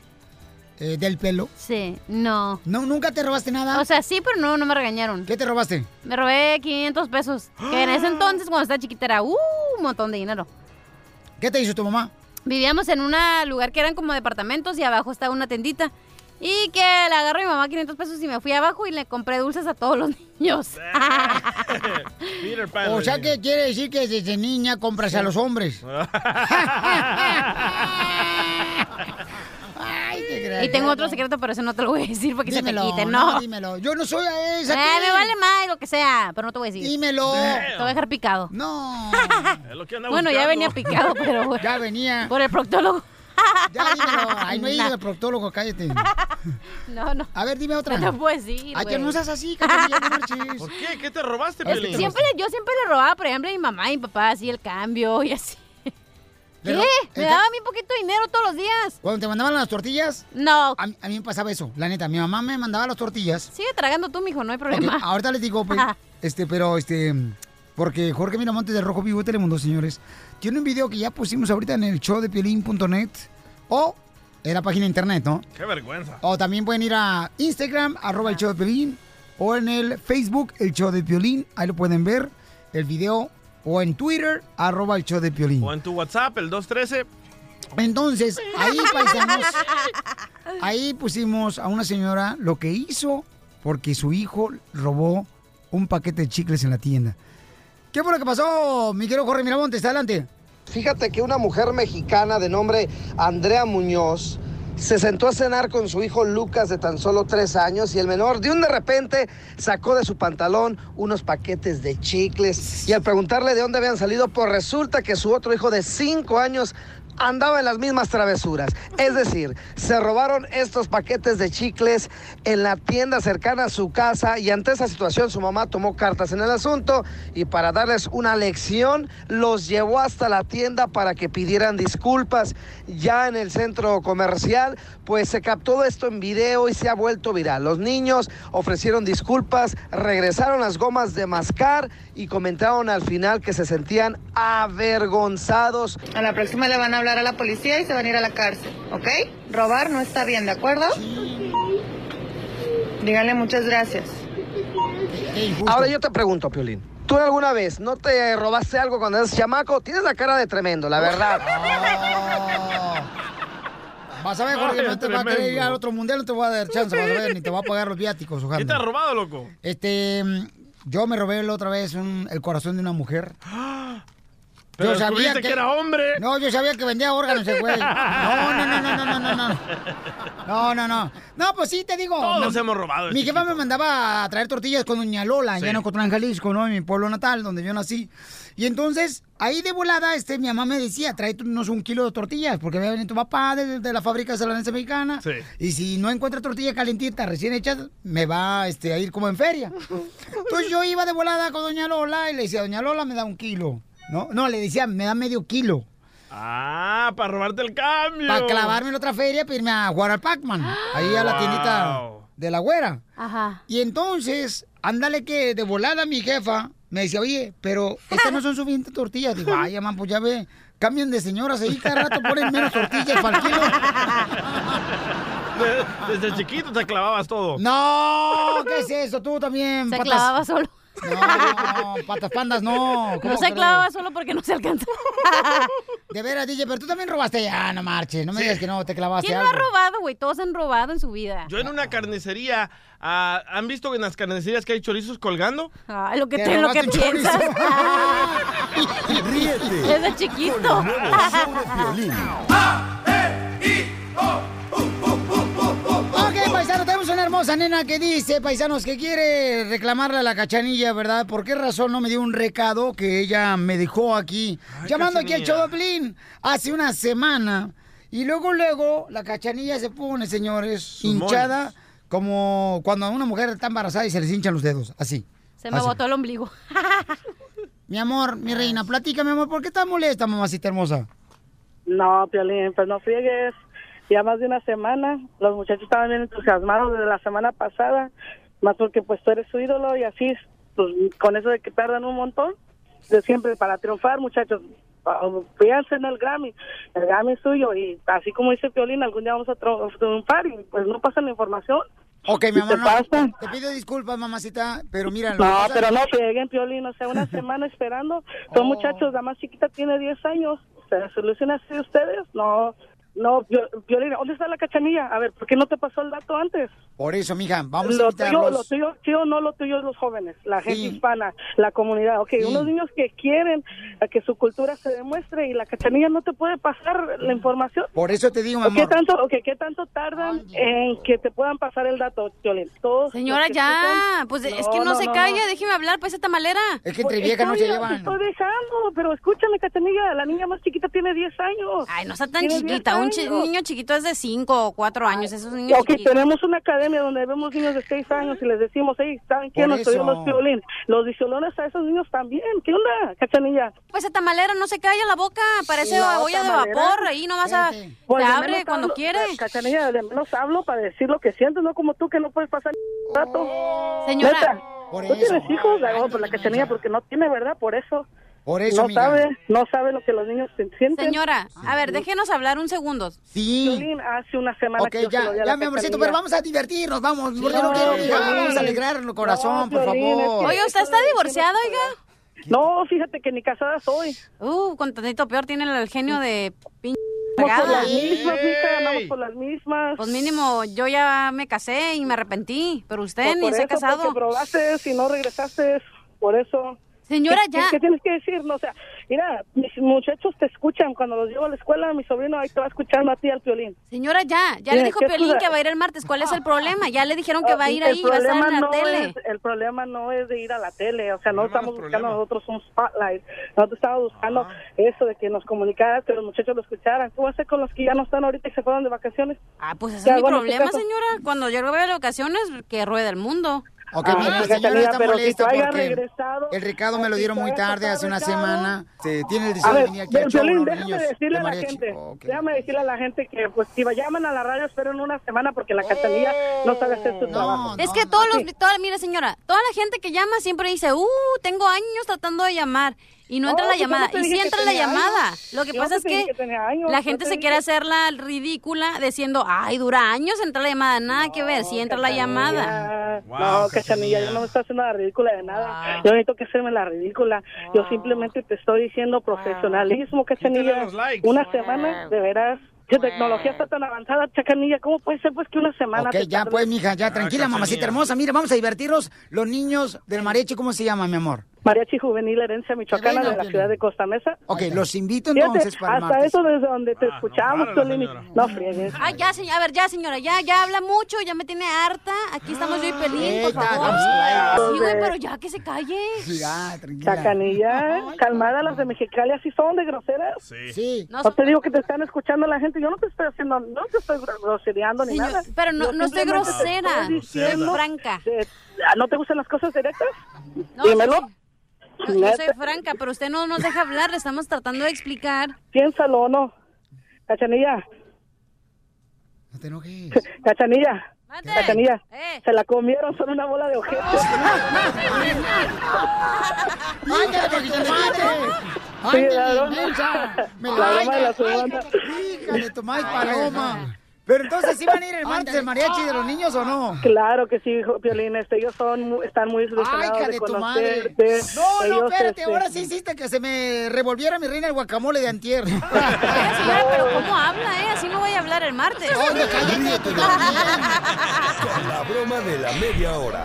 S2: eh, del pelo?
S6: Sí, no.
S2: ¿No, ¿Nunca te robaste nada?
S6: O sea, sí, pero no, no me regañaron.
S2: ¿Qué te robaste?
S6: Me robé 500 pesos. Que en ese entonces, cuando estaba chiquita, era uh, un montón de dinero.
S2: ¿Qué te hizo tu mamá?
S6: Vivíamos en un lugar que eran como departamentos y abajo estaba una tendita. Y que le agarré a mi mamá 500 pesos y me fui abajo y le compré dulces a todos los niños.
S3: Peter Pan.
S2: O sea, que quiere decir que desde niña compras a los hombres. Ay, qué
S6: y tengo otro secreto, pero eso no te lo voy a decir porque
S2: Dímelo,
S6: se te quite,
S2: no,
S6: ¿no?
S2: dímelo. Yo no soy a esa.
S6: Eh, me vale más lo que sea, pero no te voy a decir.
S2: Dímelo.
S6: Te voy a dejar picado.
S2: No.
S3: Es lo que anda
S6: Bueno, ya venía picado, pero bueno.
S2: Ya venía.
S6: Por el proctólogo.
S2: Ya dímelo. Ay, no he ido al proctólogo, cállate.
S6: No, no.
S2: A ver, dime otra.
S6: No te puedo decir,
S2: Ay, que no seas así, Cachanilla, no marches.
S3: ¿Por qué? ¿Qué te robaste,
S6: Es
S3: Piolín?
S6: siempre, yo siempre le robaba, por ejemplo, a mi mamá y mi papá, así el cambio y así. ¿Qué?
S2: ro-
S6: Me
S2: el
S6: daba
S2: ca-
S6: a mí poquito dinero todos los días.
S2: Cuando te mandaban las tortillas,
S6: No.
S2: a, mí- a mí me pasaba eso, la neta. Mi mamá me mandaba las tortillas.
S6: Sigue tragando tú, mijo, no hay problema.
S2: ahorita les digo, pues, este, pero este, porque Jorge Miramontes de Rojo Vivo de Telemundo, señores, tiene un video que ya pusimos ahorita en el show de piolín.net o en la página de internet, ¿no?
S3: Qué vergüenza.
S2: O también pueden ir a Instagram, arroba el show de Piolín, o en el Facebook, el show de Piolín, ahí lo pueden ver, el video, o en Twitter, arroba el show de Piolín.
S3: O en tu WhatsApp, el 213.
S2: Entonces, ahí, paisanos, ahí pusimos a una señora lo que hizo porque su hijo robó un paquete de chicles en la tienda. ¿Qué fue lo que pasó, mi querido Jorge Miramontes? Adelante.
S4: Fíjate que una mujer mexicana de nombre Andrea Muñoz se sentó a cenar con su hijo Lucas de tan solo tres años y el menor de un de repente sacó de su pantalón unos paquetes de chicles y al preguntarle de dónde habían salido, pues resulta que su otro hijo de cinco años andaba en las mismas travesuras. Es decir, se robaron estos paquetes de chicles en la tienda cercana a su casa y ante esa situación su mamá tomó cartas en el asunto y para darles una lección los llevó hasta la tienda para que pidieran disculpas. Ya en el centro comercial pues se captó esto en video y se ha vuelto viral. Los niños ofrecieron disculpas, regresaron las gomas de mascar y comentaron al final que se sentían avergonzados.
S12: A la próxima le van a hablar a la policía y se van a ir a la cárcel, ¿ok? Robar no está bien, ¿de acuerdo? Díganle muchas gracias.
S4: Ahora yo te pregunto, Piolín. ¿Tú alguna vez no te robaste algo cuando eras chamaco? Tienes la cara de tremendo, la verdad.
S2: Vas a ver, Jorge,
S3: Ay,
S2: no te va a querer ir al otro mundial, no te voy a dar chance, vas a ver, ni te va a pagar los viáticos,
S3: ¿Qué
S2: ojalá.
S3: te has robado, loco?
S2: Este, yo me robé la otra vez un- el corazón de una mujer.
S3: Pero descubriste que era hombre.
S2: No, yo sabía que vendía órganos ese güey. No, no, no, no, no, no, no, no. No, no, no. No, pues sí, te digo.
S3: Todos
S2: me-
S3: hemos robado
S2: Mi jefa me mandaba a traer tortillas con Doña Lola,
S3: Sí.
S2: en Ocotlán, Jalisco, ¿no? En mi pueblo natal, donde yo nací. Y entonces, ahí de volada, este, mi mamá me decía, tráenos un kilo de tortillas, porque había venido tu papá de, de la fábrica de Salalense Mexicana.
S3: Sí.
S2: Y si no encuentra tortilla calentita, recién hecha, me va este, a ir como en feria. Entonces yo iba de volada con Doña Lola y le decía, Doña Lola, me da un kilo. No, no, le decía, me da medio kilo.
S3: Ah, para robarte el cambio.
S2: Para clavarme en otra feria para irme a jugar al Pac-Man. Ahí a la
S3: Wow.
S2: tiendita de la güera.
S6: Ajá.
S2: Y entonces, ándale que de volada mi jefa me decía, oye, pero estas no son suficientes tortillas. Digo, ay, mamá, pues ya ve, cambian de señoras ahí, cada rato ponen menos tortillas para el kilo.
S3: De- Desde chiquito te clavabas todo.
S2: No, ¿qué es eso? Tú también.
S6: Se
S2: patas-
S6: clavaba solo.
S2: No, patas pandas, no. ¿Cómo
S6: No se
S2: crees?
S6: clavaba solo porque no se alcanza.
S2: De veras, DJ, pero tú también robaste ya, no marches. No me digas que no, te clavaste
S6: ¿Quién no
S2: algo.
S6: ha robado, güey? Todos han robado en su vida.
S3: Yo en una carnicería, ah, ¿han visto en las carnicerías que hay chorizos colgando?
S6: Ay, lo que,
S3: Te
S6: te, lo que piensas.
S5: Ríete
S6: Desde chiquito.
S5: con el nuevo show de
S2: paisano, tenemos una hermosa nena que dice, paisanos, que quiere reclamarle a la cachanilla, ¿verdad? ¿Por qué razón no me dio un recado que ella me dejó aquí? llamando aquí al
S3: Cachanilla.
S2: Choplin hace una semana. Y luego, luego, la cachanilla se pone, señores, hinchada, como cuando a una mujer está embarazada y se les hinchan los dedos, así.
S6: Se me
S2: Así.
S6: botó el ombligo.
S2: Mi amor, mi reina, platícame, amor, ¿por qué estás molesta, mamacita hermosa?
S13: No, Piolín, pues no friegues. Ya más de una semana, los muchachos estaban bien entusiasmados desde la semana pasada, más porque pues tú eres su ídolo y así, pues con eso de que tardan un montón, de siempre para triunfar, muchachos, fíjense en el Grammy, el Grammy es suyo y así como dice Piolín, algún día vamos a triunfar y pues no pasa la información.
S2: Ok, mi
S13: ¿Qué
S2: amor,
S13: te
S2: no,
S13: pasa?
S2: te pido disculpas, mamacita, pero mira...
S13: No,
S2: pasa-
S13: pero no frieguen, Piolín, o sea, una semana esperando. Son muchachos, la más chiquita tiene 10 años. ¿Se soluciona así ustedes? No, no, Piolín, ¿dónde está la cachanilla? A ver, ¿por qué no te pasó el dato antes?
S2: Por eso, mija, vamos a
S13: lo tuyo,
S2: invitarlos.
S13: lo tuyo, sí o no, lo tuyo es los jóvenes, la gente
S2: Sí.
S13: hispana, la comunidad. Ok,
S2: Sí.
S13: unos niños que quieren a que su cultura se demuestre y la cachanilla no te puede pasar la información.
S2: Por eso te digo, mi
S13: ¿O ¿Qué
S2: amor.
S13: tanto, ok, ¿Qué tanto tardan en que te puedan pasar el dato? Todos
S6: Señora,
S13: que
S6: ya.
S13: escuchan-
S6: Pues es que no, se calla. Déjeme hablar, pues, esta tamalera.
S2: Es
S13: Pues, estoy, te Estoy dejando, pero escúchame, Cachanilla, la niña más chiquita tiene 10 años.
S6: Ay, no está tan chiquita.
S13: 10
S6: Un, chi- niño chiquito es de 5 o 4 años. Esos niños
S13: Ok,
S6: chiquitos.
S13: tenemos una academia donde vemos niños de 6 años y les decimos, hey, ¿saben qué? Dios los violín. Los diciolones a esos niños también. ¿Qué onda, Cachanilla?
S6: Pues esta tamalera no se calla la boca. Parece
S13: No,
S6: olla de vapor. Ahí nomás a,
S13: Pues
S6: se abre cuando
S13: hablo-
S6: quiere.
S13: Cachanilla, de menos hablo para decir lo que siento, no como tú que no puedes pasar un rato.
S6: Señora.
S13: ¿Tú
S2: eso.
S13: tienes hijos? Ah, por la Cachanilla, porque no tiene, ¿verdad? Por eso.
S2: Por eso,
S13: No sabe, no sabe lo que los niños sienten.
S6: Señora, a ver, déjenos hablar un segundo.
S2: Sí.
S13: Violín, hace una semana
S2: Ok,
S13: que yo se
S2: ya,
S13: lo di a
S2: ya,
S13: la
S2: mi amorcito, pero vamos a divertirnos, vamos.
S13: Sí,
S2: porque no
S13: no,
S2: quiero, vamos a alegrar el corazón, por
S13: Piolín, es
S2: favor.
S13: que-
S6: Oye, ¿usted está divorciado, oiga?
S13: No, fíjate que ni casada soy.
S6: Uh, con tantito peor tiene el genio de pinche
S13: Andamos por las mismas, mija, andamos por las mismas.
S6: Pues mínimo, yo ya me casé y me arrepentí, pero usted
S13: Pues
S6: ni se ha casado.
S13: Porque probaste y no regresaste, por eso.
S6: Señora,
S13: ¿Qué-
S6: ya.
S13: ¿Qué, tienes que decir? No, o sea, mira, mis muchachos te escuchan cuando los llevo a la escuela, mi sobrino ahí te va escuchando a ti al violín.
S6: Señora, ya. Ya le dijo
S13: ¿qué
S6: Piolín que va a ir el martes. ¿Cuál es el problema? Ya le dijeron que va a ir
S13: El
S6: ahí, va a estar en
S13: problema
S6: la
S13: no
S6: tele.
S13: es- el problema no es de ir a la tele, o sea, no estamos buscando nosotros un spotlight, nosotros estamos buscando eso de que nos comunicaras, que los muchachos lo escucharan. ¿Qué voy a hacer con los que ya no están ahorita y se fueron de vacaciones?
S6: Ah, pues ese
S13: ¿Qué
S6: es mi
S13: este
S6: problema, señora. Cuando yo voy de vacaciones, que rueda el mundo.
S2: Ok,
S13: Ah,
S2: mira, la
S13: fíjate,
S2: señora está molesta porque el recado me lo dieron muy tarde, hace una semana. Se tiene el
S13: A
S2: deseo de venir aquí show, los
S13: déjame
S2: niños
S13: decirle
S2: de
S13: a la gente, déjame decirle a la gente que pues si llaman a la radio esperen una semana porque la cachanilla no sabe hacer su trabajo.
S6: Es que todos los, toda, mire señora, toda la gente que llama siempre dice, uh, tengo años tratando de llamar y no entra la
S13: pues
S6: llamada. y sí entra la llamada.
S13: años.
S6: Lo que
S13: Yo
S6: pasa es que
S13: que tenía años,
S6: la gente
S13: te
S6: se quiere hacer la ridícula diciendo, ay, dura años entrar la llamada. Nada que ver, sí entra la llamada.
S13: no, cachanilla, yo no me estoy haciendo la ridícula de nada. Yo necesito que hacerme la ridícula. Yo simplemente te estoy diciendo profesionalismo, cachanilla. Una semana, de veras. La tecnología está tan avanzada, chacanilla. ¿Cómo puede ser pues que una semana
S2: Ok,
S13: te
S2: ya pues, mija, ya tranquila, mamacita hermosa. Mira, vamos a divertirnos. Los niños del mariachi, ¿cómo se llaman, mi amor?
S13: Mariachi Juvenil Herencia Michoacana de la ciudad de Costa Mesa.
S2: Ok, los invito
S13: Fíjate,
S2: entonces para
S13: hasta
S2: martes.
S13: eso desde donde te escuchamos, Piolín, y- no friegues.
S6: Ay, ya, señora, a ver, ya, señora, ya, ya habla mucho, ya me tiene harta. Aquí estamos yo y Pelín, por
S13: Eita,
S6: favor. Sí, güey, pero ya que se calle.
S2: Ya, tranquila.
S13: Chacanilla, calmada, las de Mexicali así son de groseras.
S2: Sí.
S13: No, te digo que te están escuchando la gente, yo no te estoy haciendo, no te estoy gro- grosereando ni
S6: Señor,
S13: nada.
S6: pero no- no estoy grosera,
S13: estoy
S6: soy franca.
S13: de- ah, ¿No te gustan las cosas directas?
S6: No,
S13: Dímelo.
S6: Yo Yo, soy franca, pero usted no nos deja hablar, le estamos tratando de explicar.
S13: Piénsalo o no. Cachanilla.
S2: No te enojes.
S13: Cachanilla. Cachanilla.
S6: Eh.
S13: Se la comieron, son una bola de ojetes.
S2: ¡Me
S13: La
S2: la
S13: broma de la
S2: hija de paloma! Pero entonces, ¿sí van a ir el martes el mariachi de los niños o no?
S13: Claro que sí, hijo, Piolín. Este, ellos son, están muy
S2: ¡Ay,
S13: ilusionados
S2: hija
S13: de
S2: de tu madre! No, no, espérate,
S13: este,
S2: ahora sí hiciste que se me revolviera mi reina el guacamole de antier.
S6: Señora, pero ¿cómo habla, eh? Así no voy a hablar el martes.
S2: Oye, cállate tú
S5: Con la broma de la media hora.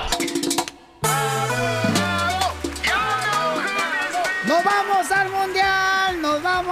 S2: ¡Nos vamos al mundial!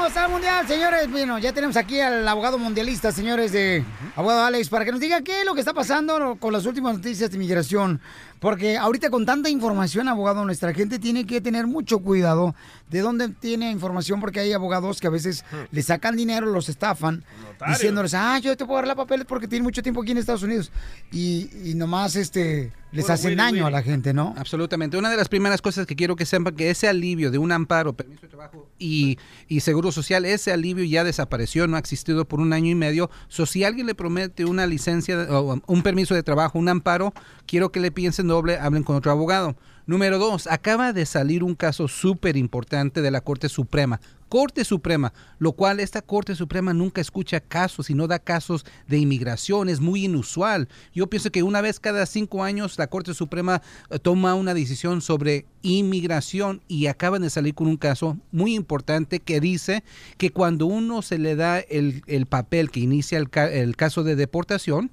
S2: ¡Nos vamos al mundial, señores! Bueno, ya tenemos aquí al abogado mundialista, señores de abogado Alex, para que nos diga qué es lo que está pasando con las últimas noticias de inmigración. Porque ahorita con tanta información, abogado, nuestra gente tiene que tener mucho cuidado de dónde tiene información, porque hay abogados que a veces le sacan dinero, los estafan, diciéndoles, ah, yo te puedo dar la papeles porque tiene mucho tiempo aquí en Estados Unidos. Y, y nomás este les hacen daño a la gente, ¿no?
S14: Absolutamente. Una de las primeras cosas que quiero que sepan que ese alivio de un amparo, permiso de trabajo y, y seguro social, ese alivio ya desapareció, no ha existido por un año y medio. So, si alguien le promete una licencia o un permiso de trabajo, un amparo, quiero que le piensen doble, hablen con otro abogado. Número dos, acaba de salir un caso súper importante de la Corte Suprema. Corte Suprema, lo cual esta Corte Suprema nunca escucha casos y no da casos de inmigración, es muy inusual. Yo pienso que una vez cada cinco años la Corte Suprema eh, toma una decisión sobre inmigración y acaban de salir con un caso muy importante que dice que cuando uno se le da el, el papel que inicia el, el caso de deportación,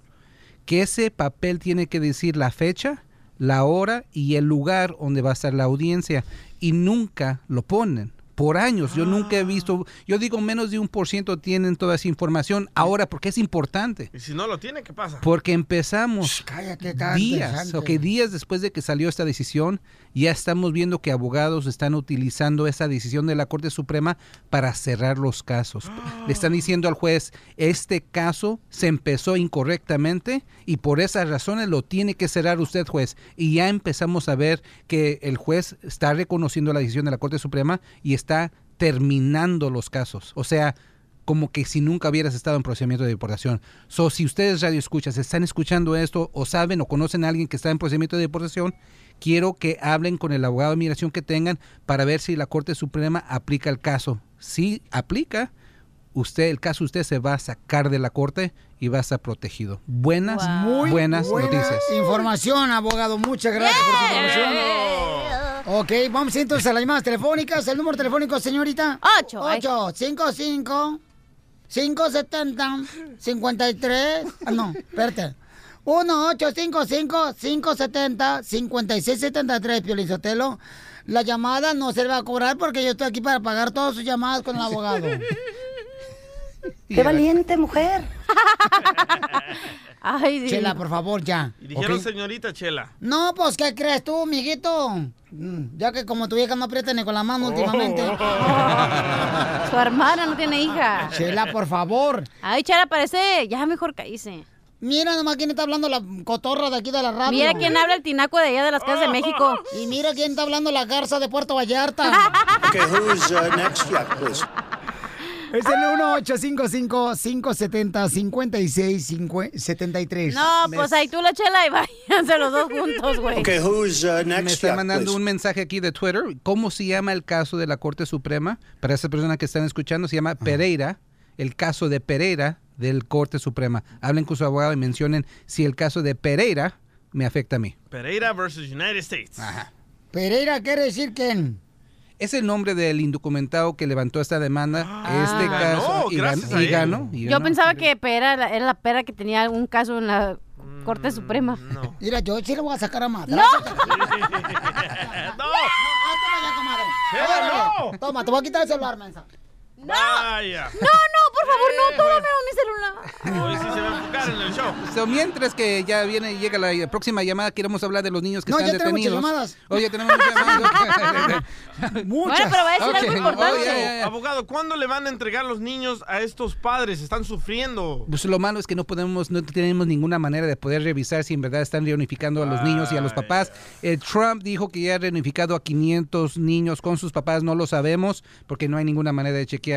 S14: que ese papel tiene que decir la fecha, la hora y el lugar donde va a estar la audiencia y nunca lo ponen. Por años, yo nunca he visto, yo digo menos de un por ciento tienen toda esa información ahora porque es importante.
S3: Y si no lo tiene, ¿qué pasa?
S14: Porque empezamos
S2: Cállate, tan
S14: días,
S2: interesante.
S14: ok, días después de que salió esta decisión, ya estamos viendo que abogados están utilizando esa decisión de la Corte Suprema para cerrar los casos. Le están diciendo al juez, este caso se empezó incorrectamente y por esas razones lo tiene que cerrar usted, juez. Y ya empezamos a ver que el juez está reconociendo la decisión de la Corte Suprema y está terminando los casos. O sea, como que si nunca hubieras estado en procedimiento de deportación. So, si ustedes radio escuchas, están escuchando esto o saben o conocen a alguien que está en procedimiento de deportación, quiero que hablen con el abogado de migración que tengan para ver si la Corte Suprema aplica el caso. Si aplica, usted el caso usted se va a sacar de la corte y va a estar protegido. Buenas,
S2: Muy
S14: buenas
S2: buena
S14: noticias.
S2: Información, abogado. Muchas gracias por su información. Ok, vamos entonces a las llamadas telefónicas. El número telefónico, señorita.
S6: 8.
S2: 8, 5, 5, 5, 70, 53. Ah, no, espérate. 1, 8, 5, 5, 5, 70, 56, 73, Piolizotelo. La llamada no se le va a cobrar porque yo estoy aquí para pagar todas sus llamadas con el abogado.
S8: Qué valiente mujer.
S6: Ay,
S2: Chela, por favor, ya.
S3: Y dijeron señorita Chela.
S2: No, pues, ¿qué crees tú, amiguito? Mm, Ya que como tu vieja no aprieta ni con la mano últimamente.
S6: Su hermana no tiene hija.
S2: Chela, por favor.
S6: Ay, Chela, parece. Ya mejor caíse.
S2: Mira nomás quién está hablando la cotorra de aquí de la radio.
S6: Mira quién habla el tinaco de allá de las casas de México.
S2: Y mira quién está hablando la garza de Puerto Vallarta.
S15: Okay, who's uh, next? Yeah.
S2: Es el 1-855-570-5673.
S6: No, pues ahí tú la chela y váyanse los dos juntos, güey.
S15: Okay, who's uh, next?
S14: Me está mandando
S15: please.
S14: un mensaje aquí de Twitter. ¿Cómo se llama el caso de la Corte Suprema? Para esas personas que están escuchando, se llama Pereira. El caso de Pereira del Corte Suprema. Hablen con su abogado y mencionen si el caso de Pereira me afecta a mí.
S3: Pereira versus United States.
S2: Pereira quiere decir que...
S14: Es el nombre del indocumentado que levantó esta demanda. este
S6: ganó,
S14: caso. Y, gan-
S3: gracias a
S14: y ganó. y
S6: Yo
S14: ganó.
S6: pensaba que Pera era era la pera que tenía un caso en la Corte Suprema.
S2: Mira, yo sí le voy a sacar a madre.
S6: ¡No!
S2: Toma, Toma, te voy a quitar el celular,
S3: Vaya.
S6: No, no, por favor, no, toma mi celular.
S3: Hoy sí se va a enfocar en el show.
S14: So, mientras que ya viene llega la próxima llamada, queremos hablar de los niños que
S2: No,
S14: están
S2: ya tenemos
S14: detenidos.
S2: muchas llamadas.
S14: Oh, ya tenemos muchas llamadas.
S2: Muchas.
S6: Bueno, pero va a decir algo importante.
S14: Oh.
S3: Abogado, ¿cuándo le van a entregar los niños a estos padres? Están sufriendo.
S14: Pues lo malo es que no podemos, no tenemos ninguna manera de poder revisar si en verdad están reunificando a los niños y a los papás. Eh, Trump dijo que ya ha reunificado a 500 niños con sus papás, no lo sabemos porque no hay ninguna manera de chequear.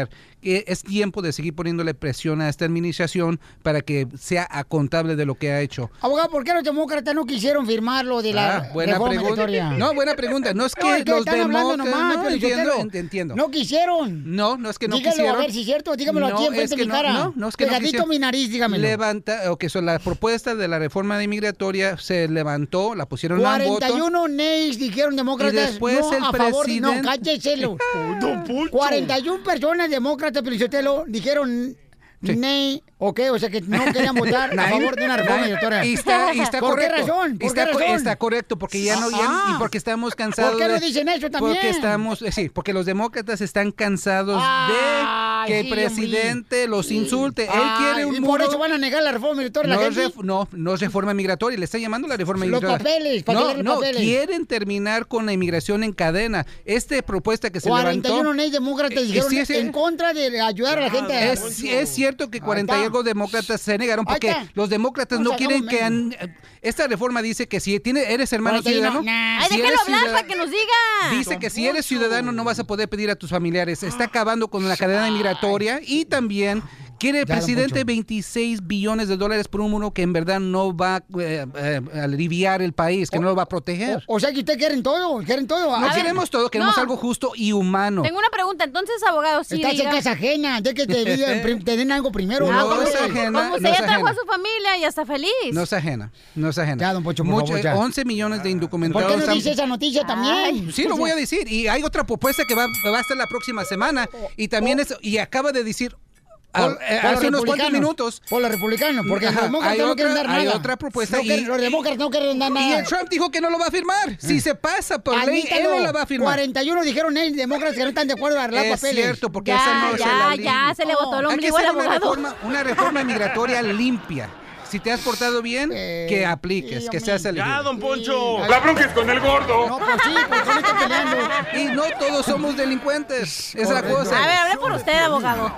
S14: Eh, es tiempo de seguir poniéndole presión a esta administración para que sea a contable de lo que ha hecho.
S2: Abogado, ¿por qué los demócratas no quisieron firmar lo de la
S14: Ah, buena
S2: reforma
S14: pregunta. No, buena pregunta. No es que
S2: No, es que
S14: los demócratas...
S2: nomás,
S14: no, entiendo,
S2: Lichotelo.
S14: ent- entiendo.
S2: No quisieron.
S14: No, no es que no
S2: Dígalo,
S14: quisieron.
S2: a ver si es cierto, dígamelo aquí
S14: No,
S2: enfrente
S14: es
S2: de mi
S14: no,
S2: cara.
S14: No, no es que no
S2: Pegadito a mi nariz, dígamelo.
S14: Levanta, o que son la propuesta de la reforma de migratoria se levantó, la pusieron a voto.
S2: 41 nays dijeron demócratas
S14: Y después
S2: no,
S14: el
S2: a favor,
S14: presidente-
S2: no, cálleselo. 41 personas demócratas, Pelichotelo, dijeron nay, ok, o sea que no querían votar a favor de una reforma migratoria.
S14: Y está, y está
S2: ¿Por
S14: correcto.
S2: qué razón? ¿Por
S14: está,
S2: qué razón?
S14: está correcto, porque ya no, ya-
S2: Ah.
S14: y porque estamos cansados.
S2: ¿Por qué no dicen eso también?
S14: Porque estamos, eh, sí, porque los demócratas están cansados
S2: Ay,
S14: de que el
S2: sí,
S14: presidente los insulte. Él
S2: Ay,
S14: quiere un
S2: y por
S14: muro-
S2: eso van a negar la reforma migratoria
S14: no,
S2: la gente.
S14: ref- no, no es reforma migratoria, le está llamando la reforma
S2: Los
S14: migratoria.
S2: papeles, para
S14: no, no,
S2: papeles.
S14: quieren terminar con la inmigración en cadena. Esta propuesta que se
S2: 41
S14: levantó...
S2: nays demócratas
S14: Eh,
S2: dijeron
S14: sí, sí.
S2: en contra de ayudar a la gente. a-
S14: Es, es cierto que 40 y algo demócratas se negaron porque los demócratas
S2: O
S14: no quieren que... han- esta reforma dice que si tiene, eres hermano
S2: 41,
S14: ciudadano...
S2: nah.
S6: Ay, déjalo hablar para que nos diga.
S14: Dice que si eres ciudadano no vas a poder pedir a tus familiares. Está acabando con la cadena migratoria y también quiere el
S2: Ya,
S14: presidente
S2: Poncho.
S14: 26 billones de dólares por un muro que en verdad no va a eh, eh, aliviar el país, que no lo va a proteger.
S2: O sea que ustedes quieren todo, quieren todo.
S14: No
S2: A ver,
S14: queremos todo, queremos
S6: no.
S14: algo justo y humano.
S6: Tengo una pregunta. Entonces, abogado, sí.
S2: Estás en casa ajena, de que te, digan, te den algo primero.
S14: No,
S2: ¿no?
S14: es
S2: Pues,
S14: ajena.
S6: Como
S14: no
S6: usted
S14: es
S6: ya trajo a su familia y está feliz.
S14: No es ajena, no es ajena.
S2: Ya, don por
S14: Mucho-
S2: favor, ya.
S14: 11 millones de
S2: ¿Por
S14: indocumentados.
S2: qué no dice esa noticia también?
S14: Sí, lo voy a decir. Y hay otra propuesta que va, va a estar la próxima semana. Y también es, y acaba de decir ah,
S2: Por-
S14: eh,
S2: por los
S14: hace unos cuantos minutos.
S2: Por los republicanos, porque
S14: Ajá,
S2: los demócratas no quieren
S14: otra-
S2: dar nada.
S14: hay otra propuesta
S2: No
S14: y-
S2: quieren- los demócratas no quieren dar nada.
S14: Y el Trump dijo que no lo va a firmar. Si se pasa por ley, él
S2: Admítalo.
S14: no la va a firmar.
S2: 41 dijeron ellos, demócratas, que no están de acuerdo a arreglar
S14: Es
S2: papeles.
S14: cierto, porque
S6: Ya,
S14: esa no es
S6: ya,
S14: la ley.
S6: ya, se le botó el
S14: Hay que
S6: ombligo al abogado.
S14: reforma, una reforma migratoria limpia. Si te has portado bien, que apliques,
S2: sí,
S14: que seas elegible.
S3: Ya, don Poncho.
S2: Sí.
S3: La bronca es con el gordo.
S2: No, pues sí, pues con esto peleando.
S14: Y no todos somos delincuentes. Es la cosa.
S6: A ver, hable por usted, abogado.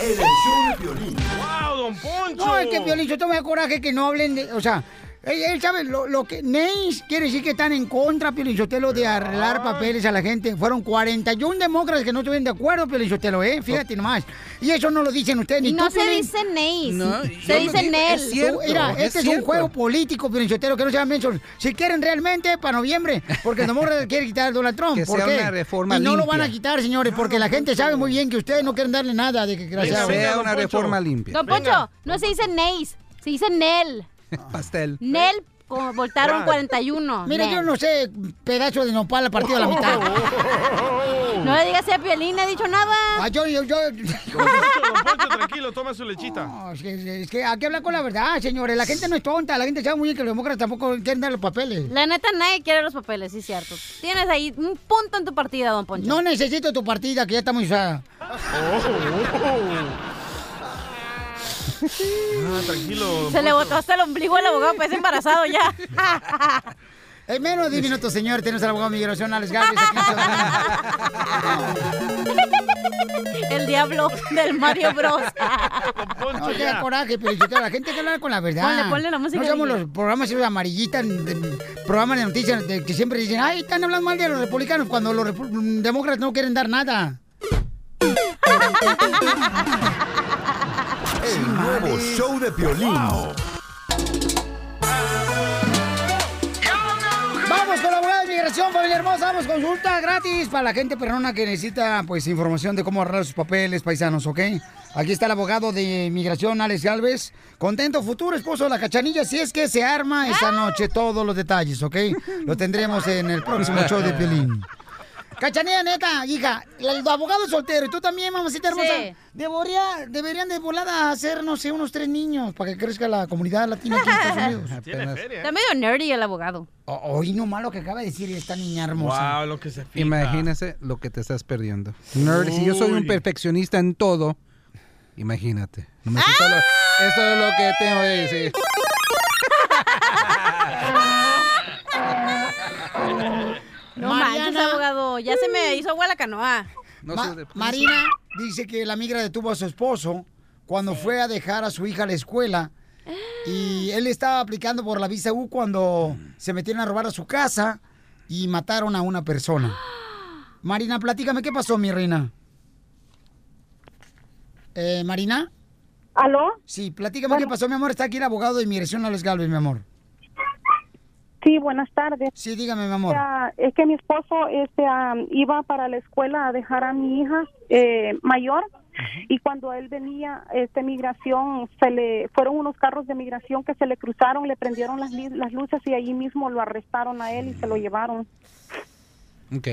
S5: El show de Piolín.
S3: Wow, don Poncho.
S2: No, es que Piolín, yo da coraje que no hablen de, o sea, él, él sabe lo, lo que Neis quiere decir que están en contra, Piolín Sotelo, de arreglar papeles a la gente. Fueron 41 demócratas que no estuvieron de acuerdo, Piolín Sotelo, ¿eh? Fíjate nomás. Y eso no lo dicen ustedes, ni
S6: Y no
S2: tú,
S6: se
S2: Piolín.
S6: dice Neis.
S14: No,
S6: se dice Nel.
S14: es
S2: Mira,
S14: es
S2: este es, un
S14: cierto.
S2: juego político, Piolín Sotelo, que no sean mensos. Si quieren realmente, para noviembre, porque el demócrata quiere quitar a Donald Trump.
S14: Que
S2: ¿Por
S14: sea
S2: qué?
S14: una reforma
S2: y no lo
S14: limpia.
S2: van a quitar, señores, porque la gente sabe muy bien que ustedes no quieren darle nada de que
S14: Que.
S3: Venga,
S14: sea
S3: don
S14: una
S3: Poncho.
S14: reforma limpia.
S6: Don Poncho, no se dice Neis, se dice Nel.
S14: Pastel.
S6: Nel co- voltaron 41.
S2: Mira, yo no sé, pedazo de nopal partido a la mitad.
S6: No le digas a Piolín, no he dicho nada.
S2: Ah, yo, yo, yo.
S3: Don Poncho, don Poncho, tranquilo, toma su lechita.
S2: No, es que, es que hay que hablar con la verdad, señores. La gente no es tonta, la gente sabe muy bien que los demócratas tampoco quieren dar los papeles.
S6: La neta, nadie quiere los papeles, sí, cierto. Tienes ahí un punto en tu partida, don Poncho.
S2: No necesito tu partida, que ya está muy usada.
S3: Ah, tranquilo.
S6: Se le botó hasta el ombligo al abogado, pues embarazado ya.
S2: En menos de 10 minutos, señor, tenemos al abogado de migración, Alex Galvez. Aquí en Ciudadana.
S6: El diablo del Mario Bros.
S2: No te da coraje, pero la gente que hablar con la verdad.
S6: Ponle, ponle la música,
S2: No somos los programas de- programas de noticias de- que siempre dicen, ay, están hablando mal de los republicanos cuando los repu- demócratas no quieren dar nada.
S5: El nuevo show de Piolín.
S2: Vamos con la abogada de migración, familia hermosa. Vamos, consulta gratis para la gente perrona que necesita pues información de cómo arreglar sus papeles, paisanos, ¿ok? Aquí está el abogado de migración, Alex Galvez. Contento, futuro esposo de la cachanilla, si es que se arma esta noche todos los detalles, ¿ok? Lo tendremos en el próximo show de Piolín. Cachanilla, neta, hija, el abogado es soltero y tú también, mamacita hermosa.
S6: Sí.
S2: Debería, deberían de volada hacer, no sé, unos tres niños para que crezca la comunidad latina aquí en Estados Unidos.
S6: Está medio nerdy el abogado.
S2: Oye, no malo que acaba de decir esta niña hermosa.
S3: Wow, lo que se fija.
S14: Imagínese lo que te estás perdiendo. Nerd, si yo soy un perfeccionista en todo, imagínate. No me solo- eso es lo que tengo que decir.
S6: No
S2: Mariana.
S6: manches, abogado. Ya se me hizo agua la canoa.
S2: Ma- Marina dice que la migra detuvo a su esposo cuando fue a dejar a su hija a la escuela y él estaba aplicando por la visa U cuando se metieron a robar a su casa y mataron a una persona. Marina, platícame, ¿qué pasó, mi reina? Eh, Marina.
S16: ¿Aló?
S2: Sí, platícame qué pasó, mi amor. Está aquí el abogado de inmigración, Alex Galvez, mi amor.
S16: Sí, buenas tardes.
S2: Sí, dígame, mi amor.
S16: Ah, es que mi esposo este, ah, iba para la escuela a dejar a mi hija eh, mayor y cuando él venía, este migración, se le fueron unos carros de migración que se le cruzaron, le prendieron las, las luces y allí mismo lo arrestaron a él y se lo llevaron.
S14: Ok.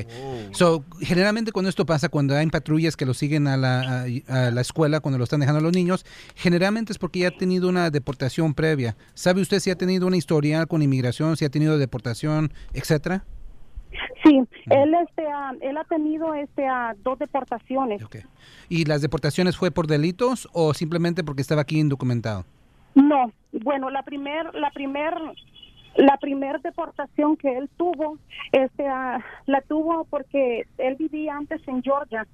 S14: So, generalmente cuando esto pasa, cuando hay patrullas que lo siguen a la, a, a la escuela, cuando lo están dejando a los niños, generalmente es porque ya ha tenido una deportación previa. ¿Sabe usted si ha tenido una historial con inmigración, si ha tenido deportación, etcétera?
S16: Sí, él este ah, él ha tenido este ah, dos deportaciones.
S14: ¿Y las deportaciones fue por delitos o simplemente porque estaba aquí indocumentado?
S16: No, bueno, la primer, la primer, la primer deportación que él tuvo, este, ah, la tuvo porque él vivía antes en Georgia.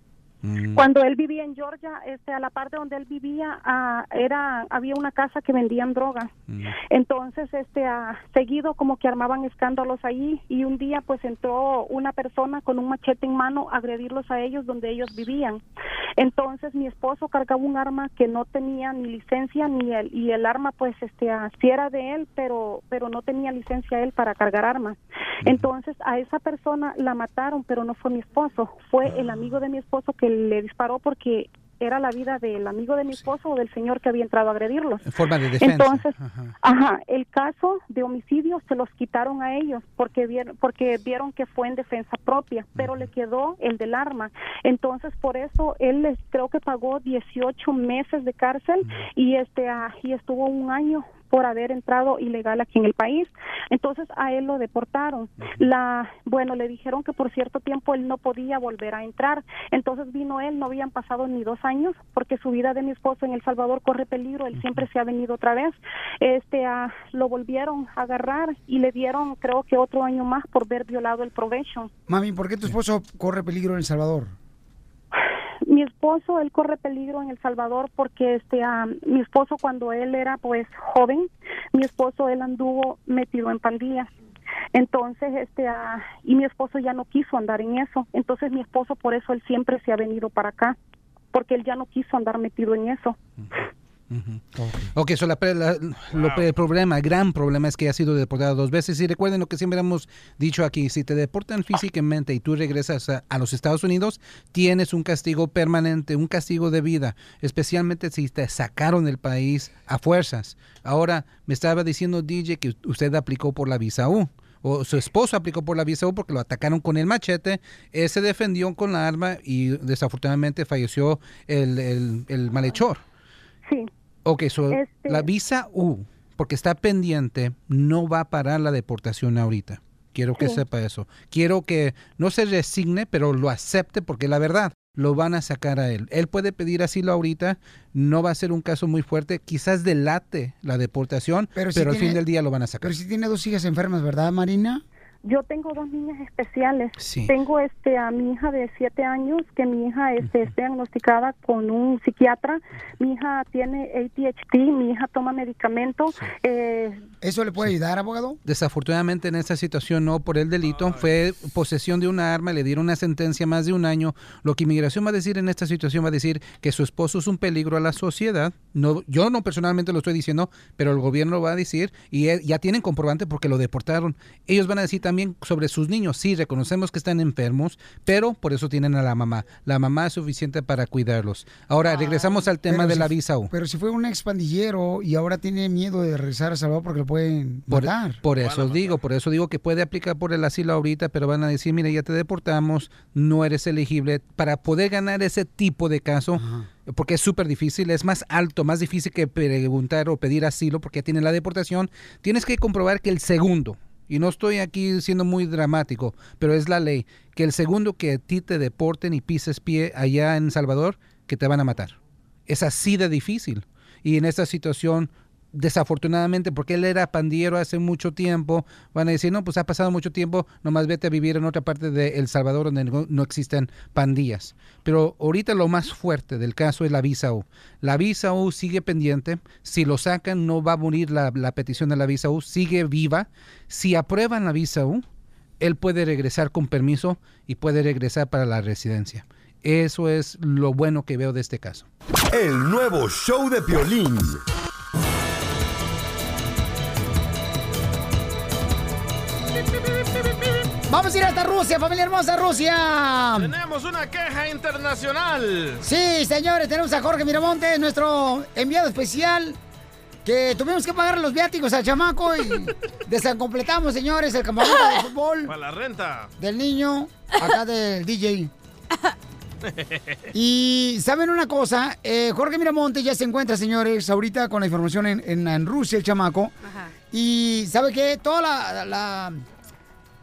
S16: Cuando él vivía en Georgia, este, a la parte donde él vivía, ah, era, había una casa que vendían drogas. Entonces, este, ah, seguido como que armaban escándalos ahí y un día pues entró una persona con un machete en mano a agredirlos a ellos donde ellos vivían. Entonces mi esposo cargaba un arma que no tenía ni licencia ni el y el arma pues este ah, sí era de él, pero pero no tenía licencia él para cargar armas. Entonces a esa persona la mataron, pero no fue mi esposo, fue el amigo de mi esposo que le disparó porque era la vida del amigo de mi esposo o del señor que había entrado a agredirlos.
S14: En forma de defensa.
S16: Entonces, Ajá, el caso de homicidio se los quitaron a ellos porque vieron, porque vieron que fue en defensa propia, pero le quedó el del arma. Entonces, por eso él les creo que pagó 18 meses de cárcel y este ah, y estuvo un año por haber entrado ilegal aquí en el país. Entonces a él lo deportaron. La, bueno, le dijeron que por cierto tiempo él no podía volver a entrar. Entonces vino él, no habían pasado ni dos años porque su vida de mi esposo en El Salvador corre peligro. Él siempre se ha venido otra vez. Este, lo volvieron a agarrar y le dieron creo que otro año más por ver violado el probation.
S2: Mami, ¿por qué tu esposo corre peligro en El Salvador?
S16: Mi esposo él corre peligro en El Salvador porque este ah, mi esposo cuando él era pues joven mi esposo él anduvo metido en pandillas. Entonces este ah, y mi esposo ya no quiso andar en eso. Entonces mi esposo por eso él siempre se ha venido para acá porque él ya no quiso andar metido en eso
S14: Ok, so la la- lo pre- el problema, el gran problema es que ha sido deportado dos veces. Y recuerden lo que siempre hemos dicho aquí, si te deportan físicamente y tú regresas a, a los Estados Unidos, tienes un castigo permanente, un castigo de vida, especialmente si te sacaron del país a fuerzas. Ahora, me estaba diciendo DJ que usted aplicó por la visa U. O su esposo aplicó por la visa U porque lo atacaron con el machete. Él se defendió con la arma y desafortunadamente falleció el, el- el malhechor.
S16: Sí.
S14: Ok, so,
S16: Este-
S14: la visa U, porque está pendiente, no va a parar la deportación ahorita. Quiero que
S16: Sí.
S14: sepa eso. Quiero que no se resigne, pero lo acepte porque la verdad, lo van a sacar a él. Él puede pedir asilo ahorita, no va a ser un caso muy fuerte, quizás delate la deportación, pero,
S2: si
S14: al
S2: tiene-
S14: fin del día lo van a sacar.
S2: Pero si tiene dos hijas enfermas, ¿verdad, Marina?
S16: Yo tengo dos niñas especiales.
S14: Sí.
S16: Tengo este a mi hija de siete años, que mi hija este, está diagnosticada con un psiquiatra. Mi hija tiene ADHD, mi hija toma medicamentos. Eh,
S2: ¿Eso le puede ayudar, abogado?
S14: Desafortunadamente en esta situación no por el delito, fue posesión de una arma, le dieron una sentencia más de un año. Lo que inmigración va a decir en esta situación va a decir que su esposo es un peligro a la sociedad. No, yo no personalmente lo estoy diciendo, pero el gobierno lo va a decir y eh, ya tienen comprobante porque lo deportaron. Ellos van a decir también sobre sus niños, sí, reconocemos que están enfermos, pero por eso tienen a la mamá. La mamá es suficiente para cuidarlos. Ahora, regresamos al tema
S2: Pero
S14: de
S2: si-
S14: la visa U.
S2: Pero si fue un expandillero y ahora tiene miedo de regresar a Salvador porque lo pueden
S14: Por,
S2: matar.
S14: por eso digo, por eso digo que puede aplicar por el asilo ahorita, pero van a decir, mira, ya te deportamos, no eres elegible. Para poder ganar ese tipo de caso, porque es súper difícil, es más alto, más difícil que preguntar o pedir asilo porque ya tiene la deportación, tienes que comprobar que el segundo, y no estoy aquí siendo muy dramático, pero es la ley, que el segundo que a ti te deporten y pises pie allá en Salvador, que te van a matar. Es así de difícil. Y en esta situación, desafortunadamente, porque él era pandillero hace mucho tiempo, van a decir, no, pues ha pasado mucho tiempo, nomás vete a vivir en otra parte de El Salvador donde no, existen pandillas. Pero ahorita lo más fuerte del caso es la visa U. La visa U sigue pendiente, si lo sacan no va a morir la, la petición de la visa U, sigue viva. Si aprueban la visa U, él puede regresar con permiso y puede regresar para la residencia. Eso es lo bueno que veo de este caso.
S5: El nuevo show de Piolín.
S2: Vamos a ir hasta Rusia, familia hermosa, Rusia.
S3: Tenemos una queja internacional.
S2: Sí, señores, tenemos a Jorge Miramontes, nuestro enviado especial, que tuvimos que pagar los viáticos al chamaco y desacompletamos, señores, el campamento de fútbol
S3: Para la renta.
S2: del niño, acá del DJ. Y saben una cosa, Eh, Jorge Miramontes ya se encuentra, señores, ahorita con la información en, en- en Rusia, el chamaco. Y sabe que toda la, la,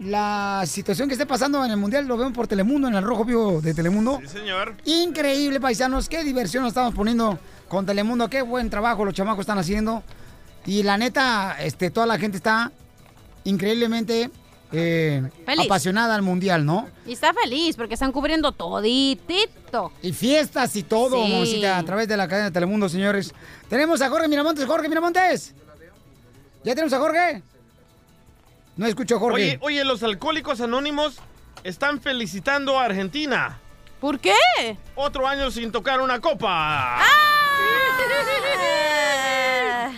S2: la situación que esté pasando en el Mundial lo vemos por Telemundo, en el Rojo Vivo de Telemundo.
S3: Sí, señor.
S2: Increíble, paisanos, qué diversión nos estamos poniendo con Telemundo, qué buen trabajo los chamacos están haciendo. Y la neta, este, toda la gente está increíblemente eh, apasionada al Mundial, ¿no?
S6: Y está feliz porque están cubriendo toditito.
S2: Y fiestas y todo,
S6: Sí.
S2: mamacita, a través de la cadena de Telemundo, señores. Tenemos a Jorge Miramontes. Jorge Miramontes. ¿Ya tenemos a Jorge? No escucho a Jorge.
S3: Oye, oye, los alcohólicos anónimos están felicitando a Argentina.
S6: ¿Por qué?
S3: Otro año sin tocar una copa.
S6: Ah.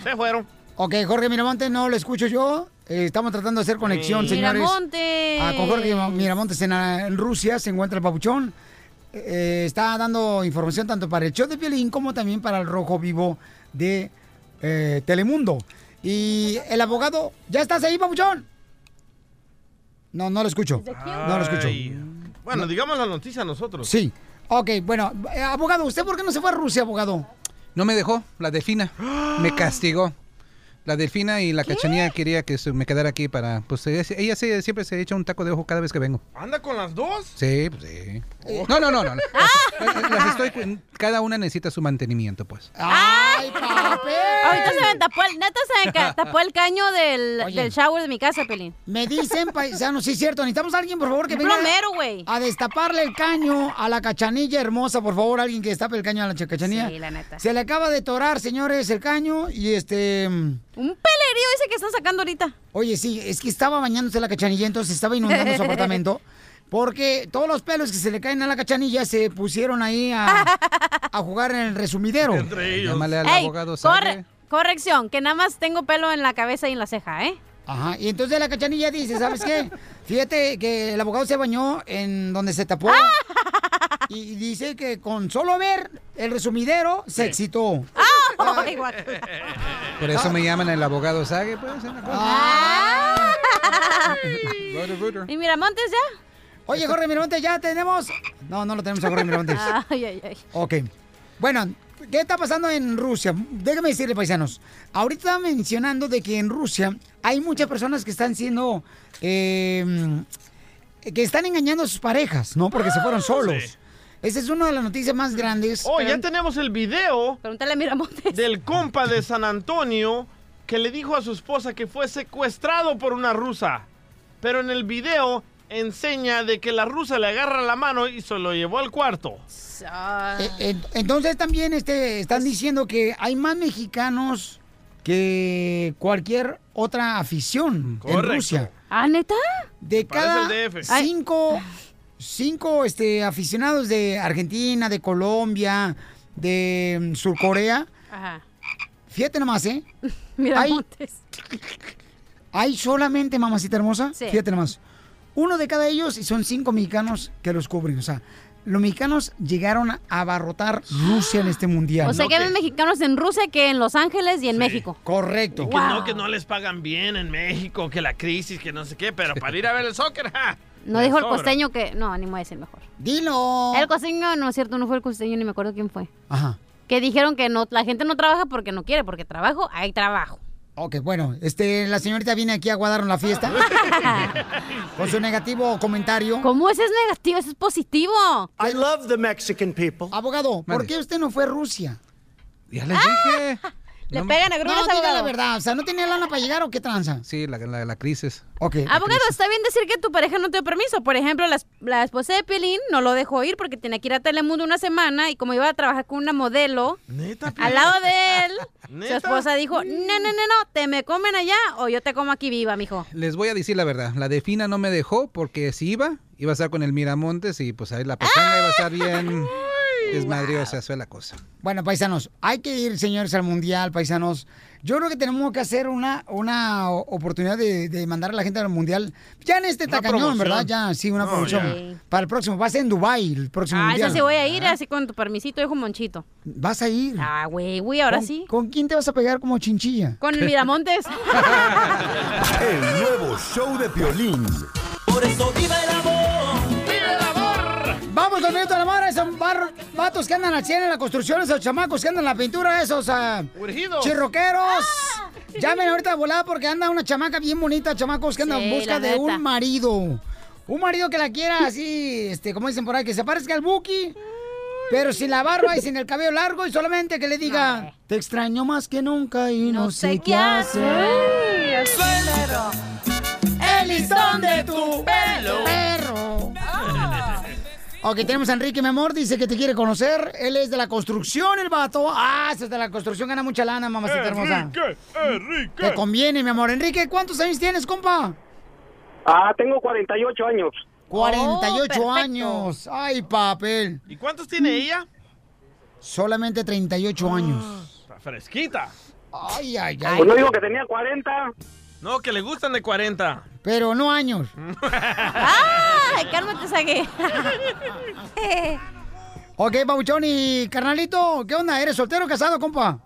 S3: Se fueron.
S2: Ok, Jorge Miramontes, no lo escucho yo. Eh, estamos tratando de hacer conexión, señores.
S6: Miramontes.
S2: Ah, con Jorge Miramontes en, en Rusia se encuentra el papuchón. Eh, está dando información tanto para el show de Piolín como también para el Rojo Vivo de eh, Telemundo. Y el abogado, ¿ya estás ahí, papuchón? No, no lo escucho. No lo escucho.
S3: Bueno, digamos la noticia nosotros.
S2: Sí. Ok, bueno, eh, abogado, ¿usted por qué no se fue a Rusia, abogado?
S14: No me dejó, la delfina. Me castigó. La delfina y la cachanilla quería que se- me quedara aquí para... Pues ella, ella se- siempre se echa un taco de ojo cada vez que vengo.
S3: ¿Anda con las dos?
S14: Sí, pues sí. No, no, no, no. Las, las estoy cu- cada una necesita su mantenimiento, pues.
S2: ¡Ay, papel!
S6: Ahorita se me tapó el, neta se me ca- tapó el caño del, del shower de mi casa, Pelín.
S2: Me dicen, paisanos, sí es cierto, necesitamos a alguien, por favor, que
S6: Un
S2: venga
S6: plomero, güey.
S2: a destaparle el caño a la cachanilla hermosa, por favor, alguien que destape el caño a la ch- cachanilla.
S6: Sí, la neta.
S2: Se le acaba de torar, señores, el caño y este...
S6: Un pelerío ese que están sacando ahorita.
S2: Oye, sí, es que estaba bañándose la cachanilla, entonces estaba inundando su apartamento. Porque todos los pelos que se le caen a la cachanilla se pusieron ahí a, a jugar en el resumidero.
S14: Llámale al
S6: Ey,
S14: abogado
S6: corre-
S14: Sague.
S6: corrección, que nada más tengo pelo en la cabeza y en la ceja, ¿eh?
S2: Ajá, y entonces la cachanilla dice, ¿sabes qué? Fíjate que el abogado se bañó en donde se tapó. Y dice que con solo ver el resumidero se excitó.
S6: Ay, guac-
S14: Por eso me llaman el abogado Sague, pues. es una cosa.
S2: Ah.
S6: ¿Y Miramontes ya?
S2: Oye, Jorge Miramontes, ya tenemos. No, no lo tenemos a Jorge Miramontes.
S6: Ay, ay, ay.
S2: Ok. Bueno, ¿qué está pasando en Rusia? Déjame decirle, paisanos. Ahorita estaba mencionando de que en Rusia hay muchas personas que están siendo. eh, que están engañando a sus parejas, ¿no? Porque se fueron solos. Esa es una de las noticias más grandes.
S3: Oh, ya tenemos el video
S6: Pregúntale a Miramontes.
S3: del compa de San Antonio que le dijo a su esposa que fue secuestrado por una rusa. Pero en el video enseña de que la rusa le agarra la mano y se lo llevó al cuarto.
S2: Eh, eh, Entonces también este, están diciendo que hay más mexicanos que cualquier otra afición en. Rusia.
S6: ¿Ah, neta?
S2: De cada cinco, cinco este, aficionados de Argentina, de Colombia, de mm, Surcorea,
S6: Ajá.
S2: fíjate nomás, ¿eh?
S6: Miramontes.
S2: Hay solamente, mamacita hermosa,
S6: Sí.
S2: fíjate nomás, uno de cada ellos y son cinco mexicanos que los cubren. O sea, los mexicanos llegaron a abarrotar Rusia en este mundial.
S6: O sea que hay más mexicanos en Rusia que en Los Ángeles y en México.
S2: Correcto.
S3: Y que no, que no les pagan bien en México, que la crisis, que no sé qué, pero para ir a ver el soccer, ¡ja!
S6: No dijo el costeño que... No, ni me voy a decir mejor.
S2: Dilo.
S6: El costeño, no es cierto, no fue el costeño, ni me acuerdo quién fue.
S2: Ajá.
S6: Que dijeron que no, la gente no trabaja porque no quiere, porque trabajo, hay trabajo.
S2: Ok, bueno, este, la señorita viene aquí a guardarnos la fiesta. con su negativo comentario.
S6: ¿Cómo ese es negativo? Ese es positivo.
S15: I love the Mexican people.
S2: Abogado, ¿por qué usted no fue a Rusia?
S14: Ya les dije.
S6: Le
S14: No-
S6: pegan a
S2: No,
S6: grudas,
S2: diga la
S6: abogado.
S2: verdad. O sea, ¿no tenía lana para llegar o qué tranza?
S14: Sí, la, la, la crisis.
S2: Ok.
S6: Abogado, está bien decir que tu pareja no te dio permiso. Por ejemplo, la, la esposa de Piolín no lo dejó ir porque tenía que ir a Telemundo una semana y como iba a trabajar con una modelo
S3: ¿Neta,
S6: al lado de él, su esposa dijo, no, no, no, no, te me comen allá o yo te como aquí viva, mijo.
S14: Les voy a decir la verdad. La de Fina no me dejó porque si iba, iba a estar con el Miramontes y pues ahí la persona iba a estar bien desmadriosa. Eso es la cosa.
S2: Bueno, paisanos, hay que ir, señores, al mundial, paisanos. Yo creo que tenemos que hacer una, una oportunidad de, de mandar a la gente al mundial. Ya en este tacañón. ¿verdad? Ya, sí, una
S3: No,
S2: promoción. Para el próximo. Va a ser en Dubai el próximo
S6: Ah,
S2: mundial.
S6: sí voy a ir así con tu permisito, hijo Monchito.
S2: ¿Vas a ir?
S6: Ah, güey, güey, ahora
S2: ¿Con-
S6: sí.
S2: ¿Con quién te vas a pegar como chinchilla?
S6: Con el Miramontes.
S5: El nuevo show de Piolín.
S17: Por eso viva el amor.
S2: Vamos con Minuto de la Mara, esos bar- vatos que andan al 100 en la construcción, esos chamacos que andan en la pintura, esos ah,
S3: Urgidos.
S2: chirroqueros. Llamen ahorita de volada porque anda una chamaca bien bonita, chamacos que andan en busca de
S6: neta.
S2: un marido. Un marido que la quiera así, este, como dicen por ahí, que se parezca al Buki, pero sin la barba y sin el cabello largo y solamente que le diga, te extraño más que nunca y no, sé qué hacer. El listón de tu pelo. Ok, tenemos a Enrique, mi amor, dice que te quiere conocer. Él es de la construcción, el vato. Ah, es de la construcción, gana mucha lana, mamacita hermosa.
S3: Enrique, Enrique.
S2: Te conviene, mi amor. Enrique, ¿cuántos años tienes, compa?
S7: Ah, tengo 48 años.
S2: 48
S6: perfecto.
S2: años. Ay, papel.
S3: ¿Y cuántos tiene ella?
S2: Solamente 38 años.
S3: Está fresquita.
S2: Ay, ay, ay.
S7: Pues no digo que tenía 40.
S3: No, que le gustan de 40.
S2: Pero no años.
S6: ¡Ay, cálmate, Sague!
S2: Ok, Babuchón y carnalito, ¿qué onda? ¿Eres soltero o casado, compa?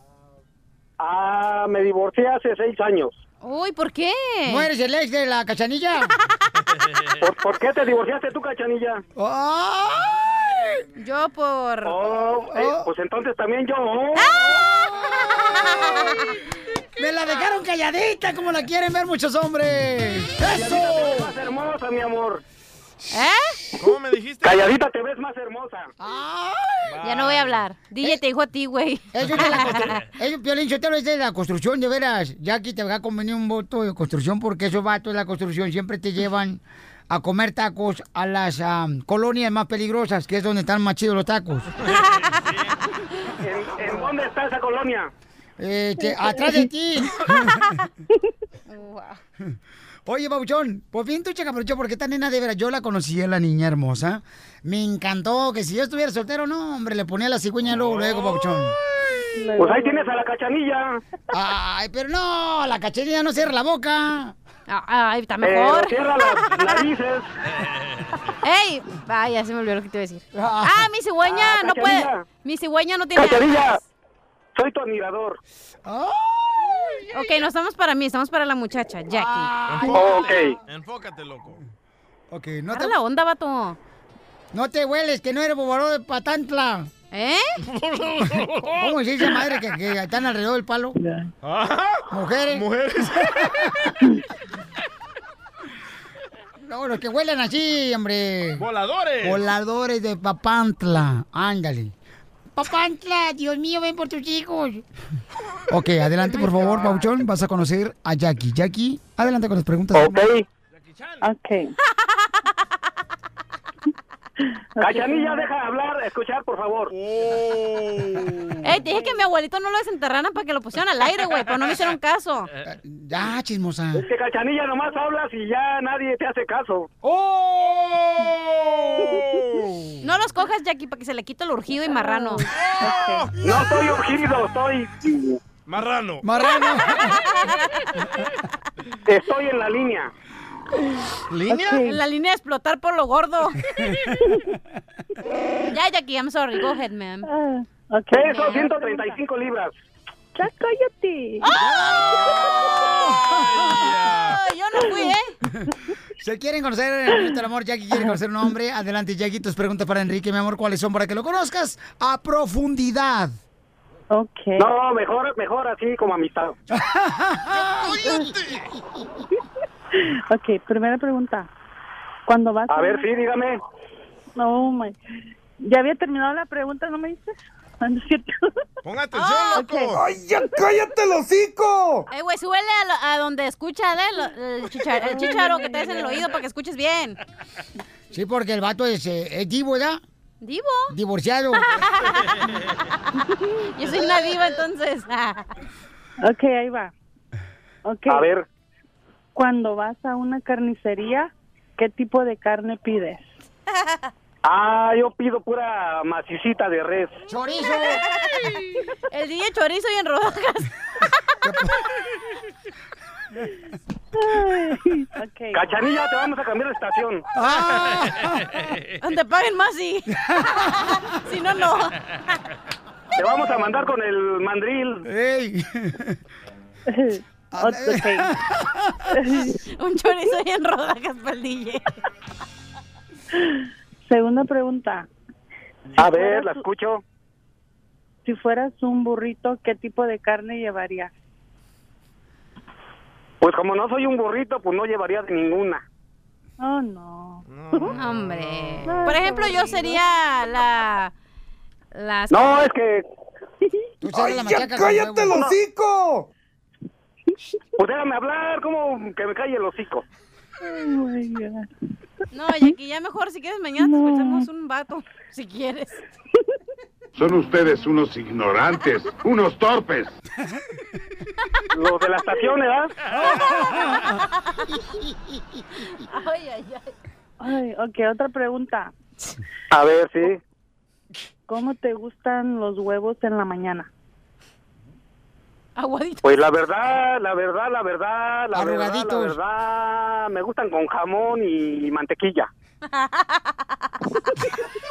S7: Ah, me divorcié hace seis años.
S6: Uy, ¿por qué?
S2: ¿No eres el ex de la cachanilla?
S7: ¿Por, por qué te divorciaste tú, cachanilla?
S2: ¡Ay!
S6: Yo por...
S7: Oh, eh, pues entonces también yo.
S2: Me la dejaron calladita como la quieren ver muchos hombres.
S7: Calladita te ves
S2: ¡Eso!
S7: más hermosa, mi amor.
S6: ¿Eh?
S3: ¿Cómo me dijiste?
S7: Calladita te ves más hermosa.
S2: ¡Ay!
S6: Ya no voy a hablar. DJ te dijo a ti, güey.
S2: Ellos de la construcción. Ellos, Piolín Sotelo, es de la construcción, de veras. Ya aquí te va a convenir un voto de construcción porque esos vatos de la construcción siempre te llevan a comer tacos a las am, colonias más peligrosas, que es donde están más chidos los tacos.
S7: ¿En, en dónde está esa colonia?
S2: Este, atrás de ti. Oye, Pabuchón, pues bien tu checa, porque esta nena de veras, yo la conocí a la niña hermosa. Me encantó que si yo estuviera soltero, no, hombre, le ponía la cigüeña luego, luego, Pabuchón.
S18: Pues ahí tienes a la cachanilla.
S2: Ay, pero no, la cachanilla no cierra la boca.
S6: Ay, está
S18: Pero
S6: mejor.
S18: cierra las narices.
S6: ¡Ey! Ay, ya se me olvidó lo que te iba a decir. Ah, mi cigüeña
S18: Ah,
S6: no puede.
S18: Cachanilla.
S6: Mi cigüeña no tiene.
S18: Cachanilla,
S6: alas.
S18: Soy tu admirador.
S6: Ok, no estamos para mí, estamos para la muchacha, Jackie.
S18: Ok.
S3: Enfócate, loco.
S2: Ok, no
S6: Agarra la onda, vato.
S2: No te hueles, que no eres bobaró de Patantla.
S6: ¿Eh?
S2: ¿Cómo se dice madre que, que están alrededor del palo? Mujeres.
S3: Mujeres.
S2: No, los que huelen así, hombre.
S3: Voladores.
S2: Voladores de Papantla. Ándale. Papantla, Dios mío, ven por tus hijos. Ok, adelante, por favor, Pauchón. Vas a conocer a Jackie. Jackie, adelante con las preguntas.
S18: Ok.
S19: Ok.
S18: Cachanilla, deja de hablar, escuchar, por favor.
S6: Ey, te dije que mi abuelito no lo desenterraran para que lo pusieran al aire, güey, pero no me hicieron caso.
S2: Ya, chismosa.
S18: Es que Cachanilla nomás hablas y ya nadie te hace caso.
S6: No los cojas, Jackie, para que se le quite el urgido y marrano.
S18: No estoy urgido, estoy...
S3: Marrano.
S2: Marrano.
S18: Estoy en la línea.
S3: ¿Línea?
S6: En la línea de explotar por lo gordo. ya, Jackie, I'm sorry. Go ahead, ma'am.
S18: Peso 135 libras.
S19: Ya cállate.
S6: Yo no fui, ¿eh?
S2: Se quieren conocer, Enrique, el amor, Jackie quiere conocer un hombre. Adelante, Jackie, tus preguntas para Enrique, mi amor, ¿cuáles son para que lo conozcas a profundidad?
S19: Ok.
S18: No, mejor, mejor así como amistad.
S19: Ok, primera pregunta. Cuando vas
S18: A ver, sí, dígame.
S19: No, my. Ya había terminado la pregunta, ¿no me dices? ¿No es cierto?
S3: Pon atención, loco.
S19: Ok.
S2: ya cállate el hocico!
S6: Eh, güey, súbele a, lo- a donde escucha. Lo- el, chichar- el chicharo que traes en el oído para que escuches bien.
S2: Sí, porque el vato es, eh, es divo, ¿verdad?
S6: ¿Divo?
S2: Divorciado.
S6: Yo soy una diva, entonces.
S19: Ok, ahí va. Ok.
S18: A ver,
S19: Cuando vas a una carnicería, ¿qué tipo de carne pides?
S18: ah, yo pido pura macicita de res.
S2: ¡Chorizo!
S6: El DJ chorizo y en rodajas.
S19: Ay, ok.
S18: Cachanilla, te vamos a cambiar de estación.
S6: Donde paguen más, sí. si no, no.
S18: Te vamos a mandar con el mandril.
S2: ¡Ey!
S6: Un chorizo y en rodajas para el DJ.
S19: Segunda pregunta.
S18: A ver, la escucho.
S19: Si fueras un burrito, ¿qué tipo de carne llevarías?
S18: Pues como no soy un burrito, pues no llevaría de ninguna.
S19: Oh, no.
S6: Hombre. Por ejemplo, yo sería la. Las...
S18: No, es que...
S2: Tú la
S18: cállate el
S2: hocico!
S18: Pues déjame hablar, como que me calle el hocico.
S19: Oh, my God.
S6: No, Jackie, ya mejor si quieres mañana te escuchamos un vato. Si quieres.
S20: Son ustedes unos ignorantes, unos torpes.
S18: Los de la estación, ¿verdad?
S6: Ay, ay, ay.
S19: Ay, ok, otra pregunta.
S18: A ver, sí.
S19: ¿Cómo te gustan los huevos en la mañana?
S6: Aguadito.
S18: Pues la verdad, la verdad, la verdad, la verdad, la verdad, me gustan con jamón y mantequilla.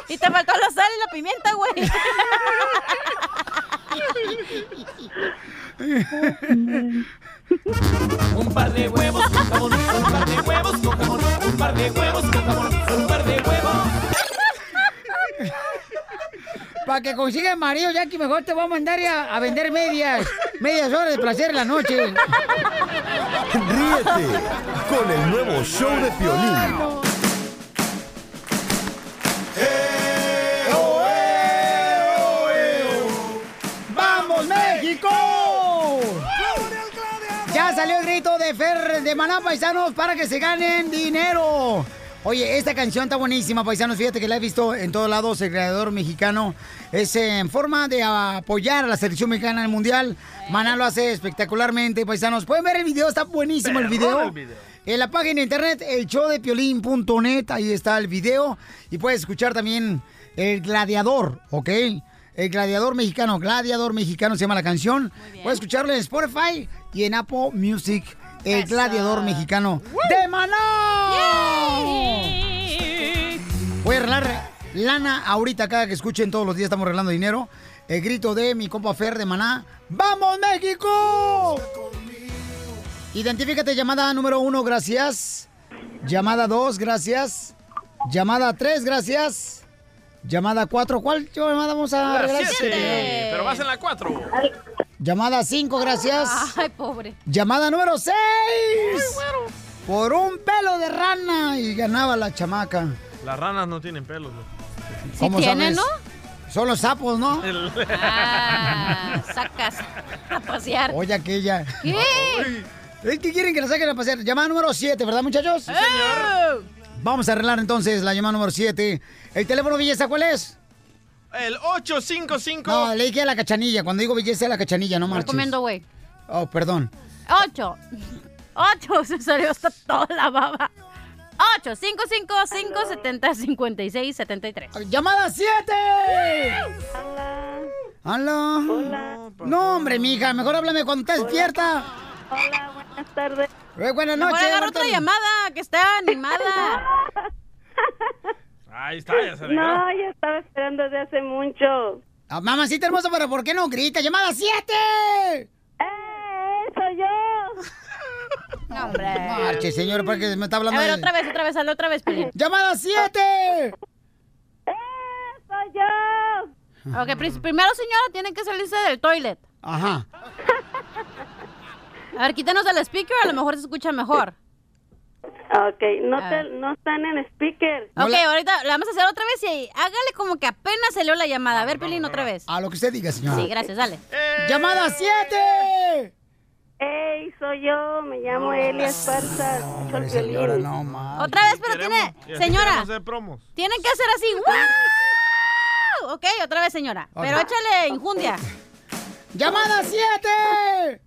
S6: Y te faltó la sal y la pimienta, güey.
S21: Un par de huevos con jamón, un par de huevos con jamón, un par de huevos con jamón, un par de huevos.
S2: Para que consigas marido, Jackie, mejor te voy a mandar a, a vender medias. Medias horas de placer en la noche.
S5: Ríete con el nuevo show de Piolín.
S2: ¡Vamos, México! Ya salió el grito de Fer de Maná, paisanos, para que se ganen dinero. Oye, esta canción está buenísima, paisanos. Fíjate que la he visto en todos lados. El creador mexicano es en forma de apoyar a la selección mexicana en el mundial. Maná lo hace espectacularmente, paisanos. Pueden ver el video, está buenísimo el video.
S3: el video.
S2: en la página de internet, el showdepiolín.net, ahí está el video. Y puedes escuchar también El Gladiador, ¿ok? El Gladiador Mexicano, Gladiador Mexicano se llama la canción. Puedes escucharlo en Spotify y en Apple Music, El Gladiador Mexicano de Maná. Voy a arreglar lana ahorita cada que escuchen todos los días estamos arreglando dinero. El grito de mi compa Fer de Maná. ¡Vamos México! Identifícate, llamada número uno, gracias. Llamada dos, gracias. Llamada tres, gracias. Llamada cuatro, ¿cuál llamada vamos a
S3: La
S2: arreglar?
S3: siete, pero vas en la cuatro.
S2: Llamada cinco, gracias.
S6: Ay, pobre.
S2: Llamada número seis. Por un pelo de rana y ganaba la chamaca.
S3: Las ranas no tienen pelos. güey.
S2: ¿Cómo sabes? Son los sapos, ¿no?
S3: El-
S6: Ah, sacas a pasear.
S2: Oye, aquella.
S6: ¿Qué?
S2: Es que quieren que la saquen a pasear. Llamada número 7, ¿verdad, muchachos? Sí,
S6: señor.
S2: Vamos a arreglar entonces la llamada número 7. ¿El teléfono belleza cuál es?
S3: El 855.
S2: No, le dije a la cachanilla. Cuando digo belleza, la cachanilla, no marches.
S6: Recomiendo, güey.
S2: Oh, perdón.
S6: Ocho. Ocho. Se salió hasta toda la baba. Ocho. Cinco, cinco, cinco, setenta, cincuenta y seis, setenta y tres.
S2: ¡Llamada 7! ¡Hola! ¡Hola! No, hombre, mija, mejor háblame cuando estás despierta.
S16: Hola, buenas tardes.
S2: Eh, buenas noches.
S6: agarra otra
S2: buenas tardes.
S6: llamada que está animada.
S3: Ahí está, ya se.
S16: No, ya estaba esperando desde hace mucho.
S2: Ah, mamacita hermosa, pero ¿por qué no grita? ¡Llamada 7!
S16: ¡Eh, soy yo!
S6: No, hombre.
S2: Marche, señor, porque me está hablando
S6: A ver,
S2: de-
S6: otra vez, otra vez, hazlo otra vez, Pelín.
S2: ¡Llamada 7!
S16: ¡Soy yo!
S6: Ok, pri- primero, señora, tiene que salirse del toilet.
S2: Ajá.
S6: A ver, quítanos del speaker, a lo mejor se escucha mejor.
S16: Ok, no,
S6: A
S16: te,
S6: ver.
S16: no están en speaker.
S6: Ok, ahorita la vamos a hacer otra vez y hágale como que apenas salió la llamada. A ver, Pelín, otra vez.
S2: A lo que usted diga, señora.
S6: Sí, gracias, dale.
S2: ¡Llamada 7!
S16: ¡Ey, soy yo! Me llamo Elia Esparza. el
S2: Señora, no, ma.
S6: Otra vez, pero tiene... Señora,
S3: queremos hacer promos.
S6: tienen que hacer así. ¡Wow! Ok, otra vez, señora. Pero échale injundia.
S2: ¡Llamada 7!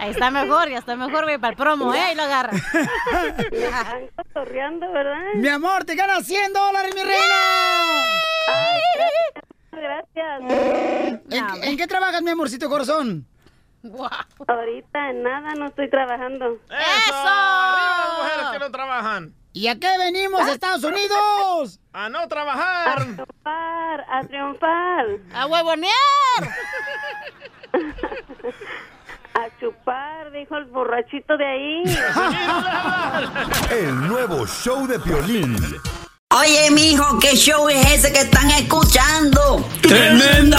S6: Ahí está mejor, ya está mejor, güey, para el promo, ¿eh? Ahí lo agarra.
S16: Me están cotorreando, ¿verdad?
S2: Mi amor, te ganas 100 dólares, mi reina.
S16: Gracias.
S2: ¿En, en qué trabajas, mi amorcito corazón?
S16: Ahorita en nada no estoy trabajando.
S3: ¡Eso! ¡Arriba las mujeres que no trabajan!
S2: ¿Y a qué venimos, Estados Unidos?
S3: ¡A no trabajar!
S16: A triunfar, a triunfar.
S6: ¡A huevonear!
S16: A chupar, dijo el borrachito de ahí.
S5: El nuevo show de Piolín.
S22: Oye, mijo, ¿qué show es ese que están escuchando?
S17: ¡Tremenda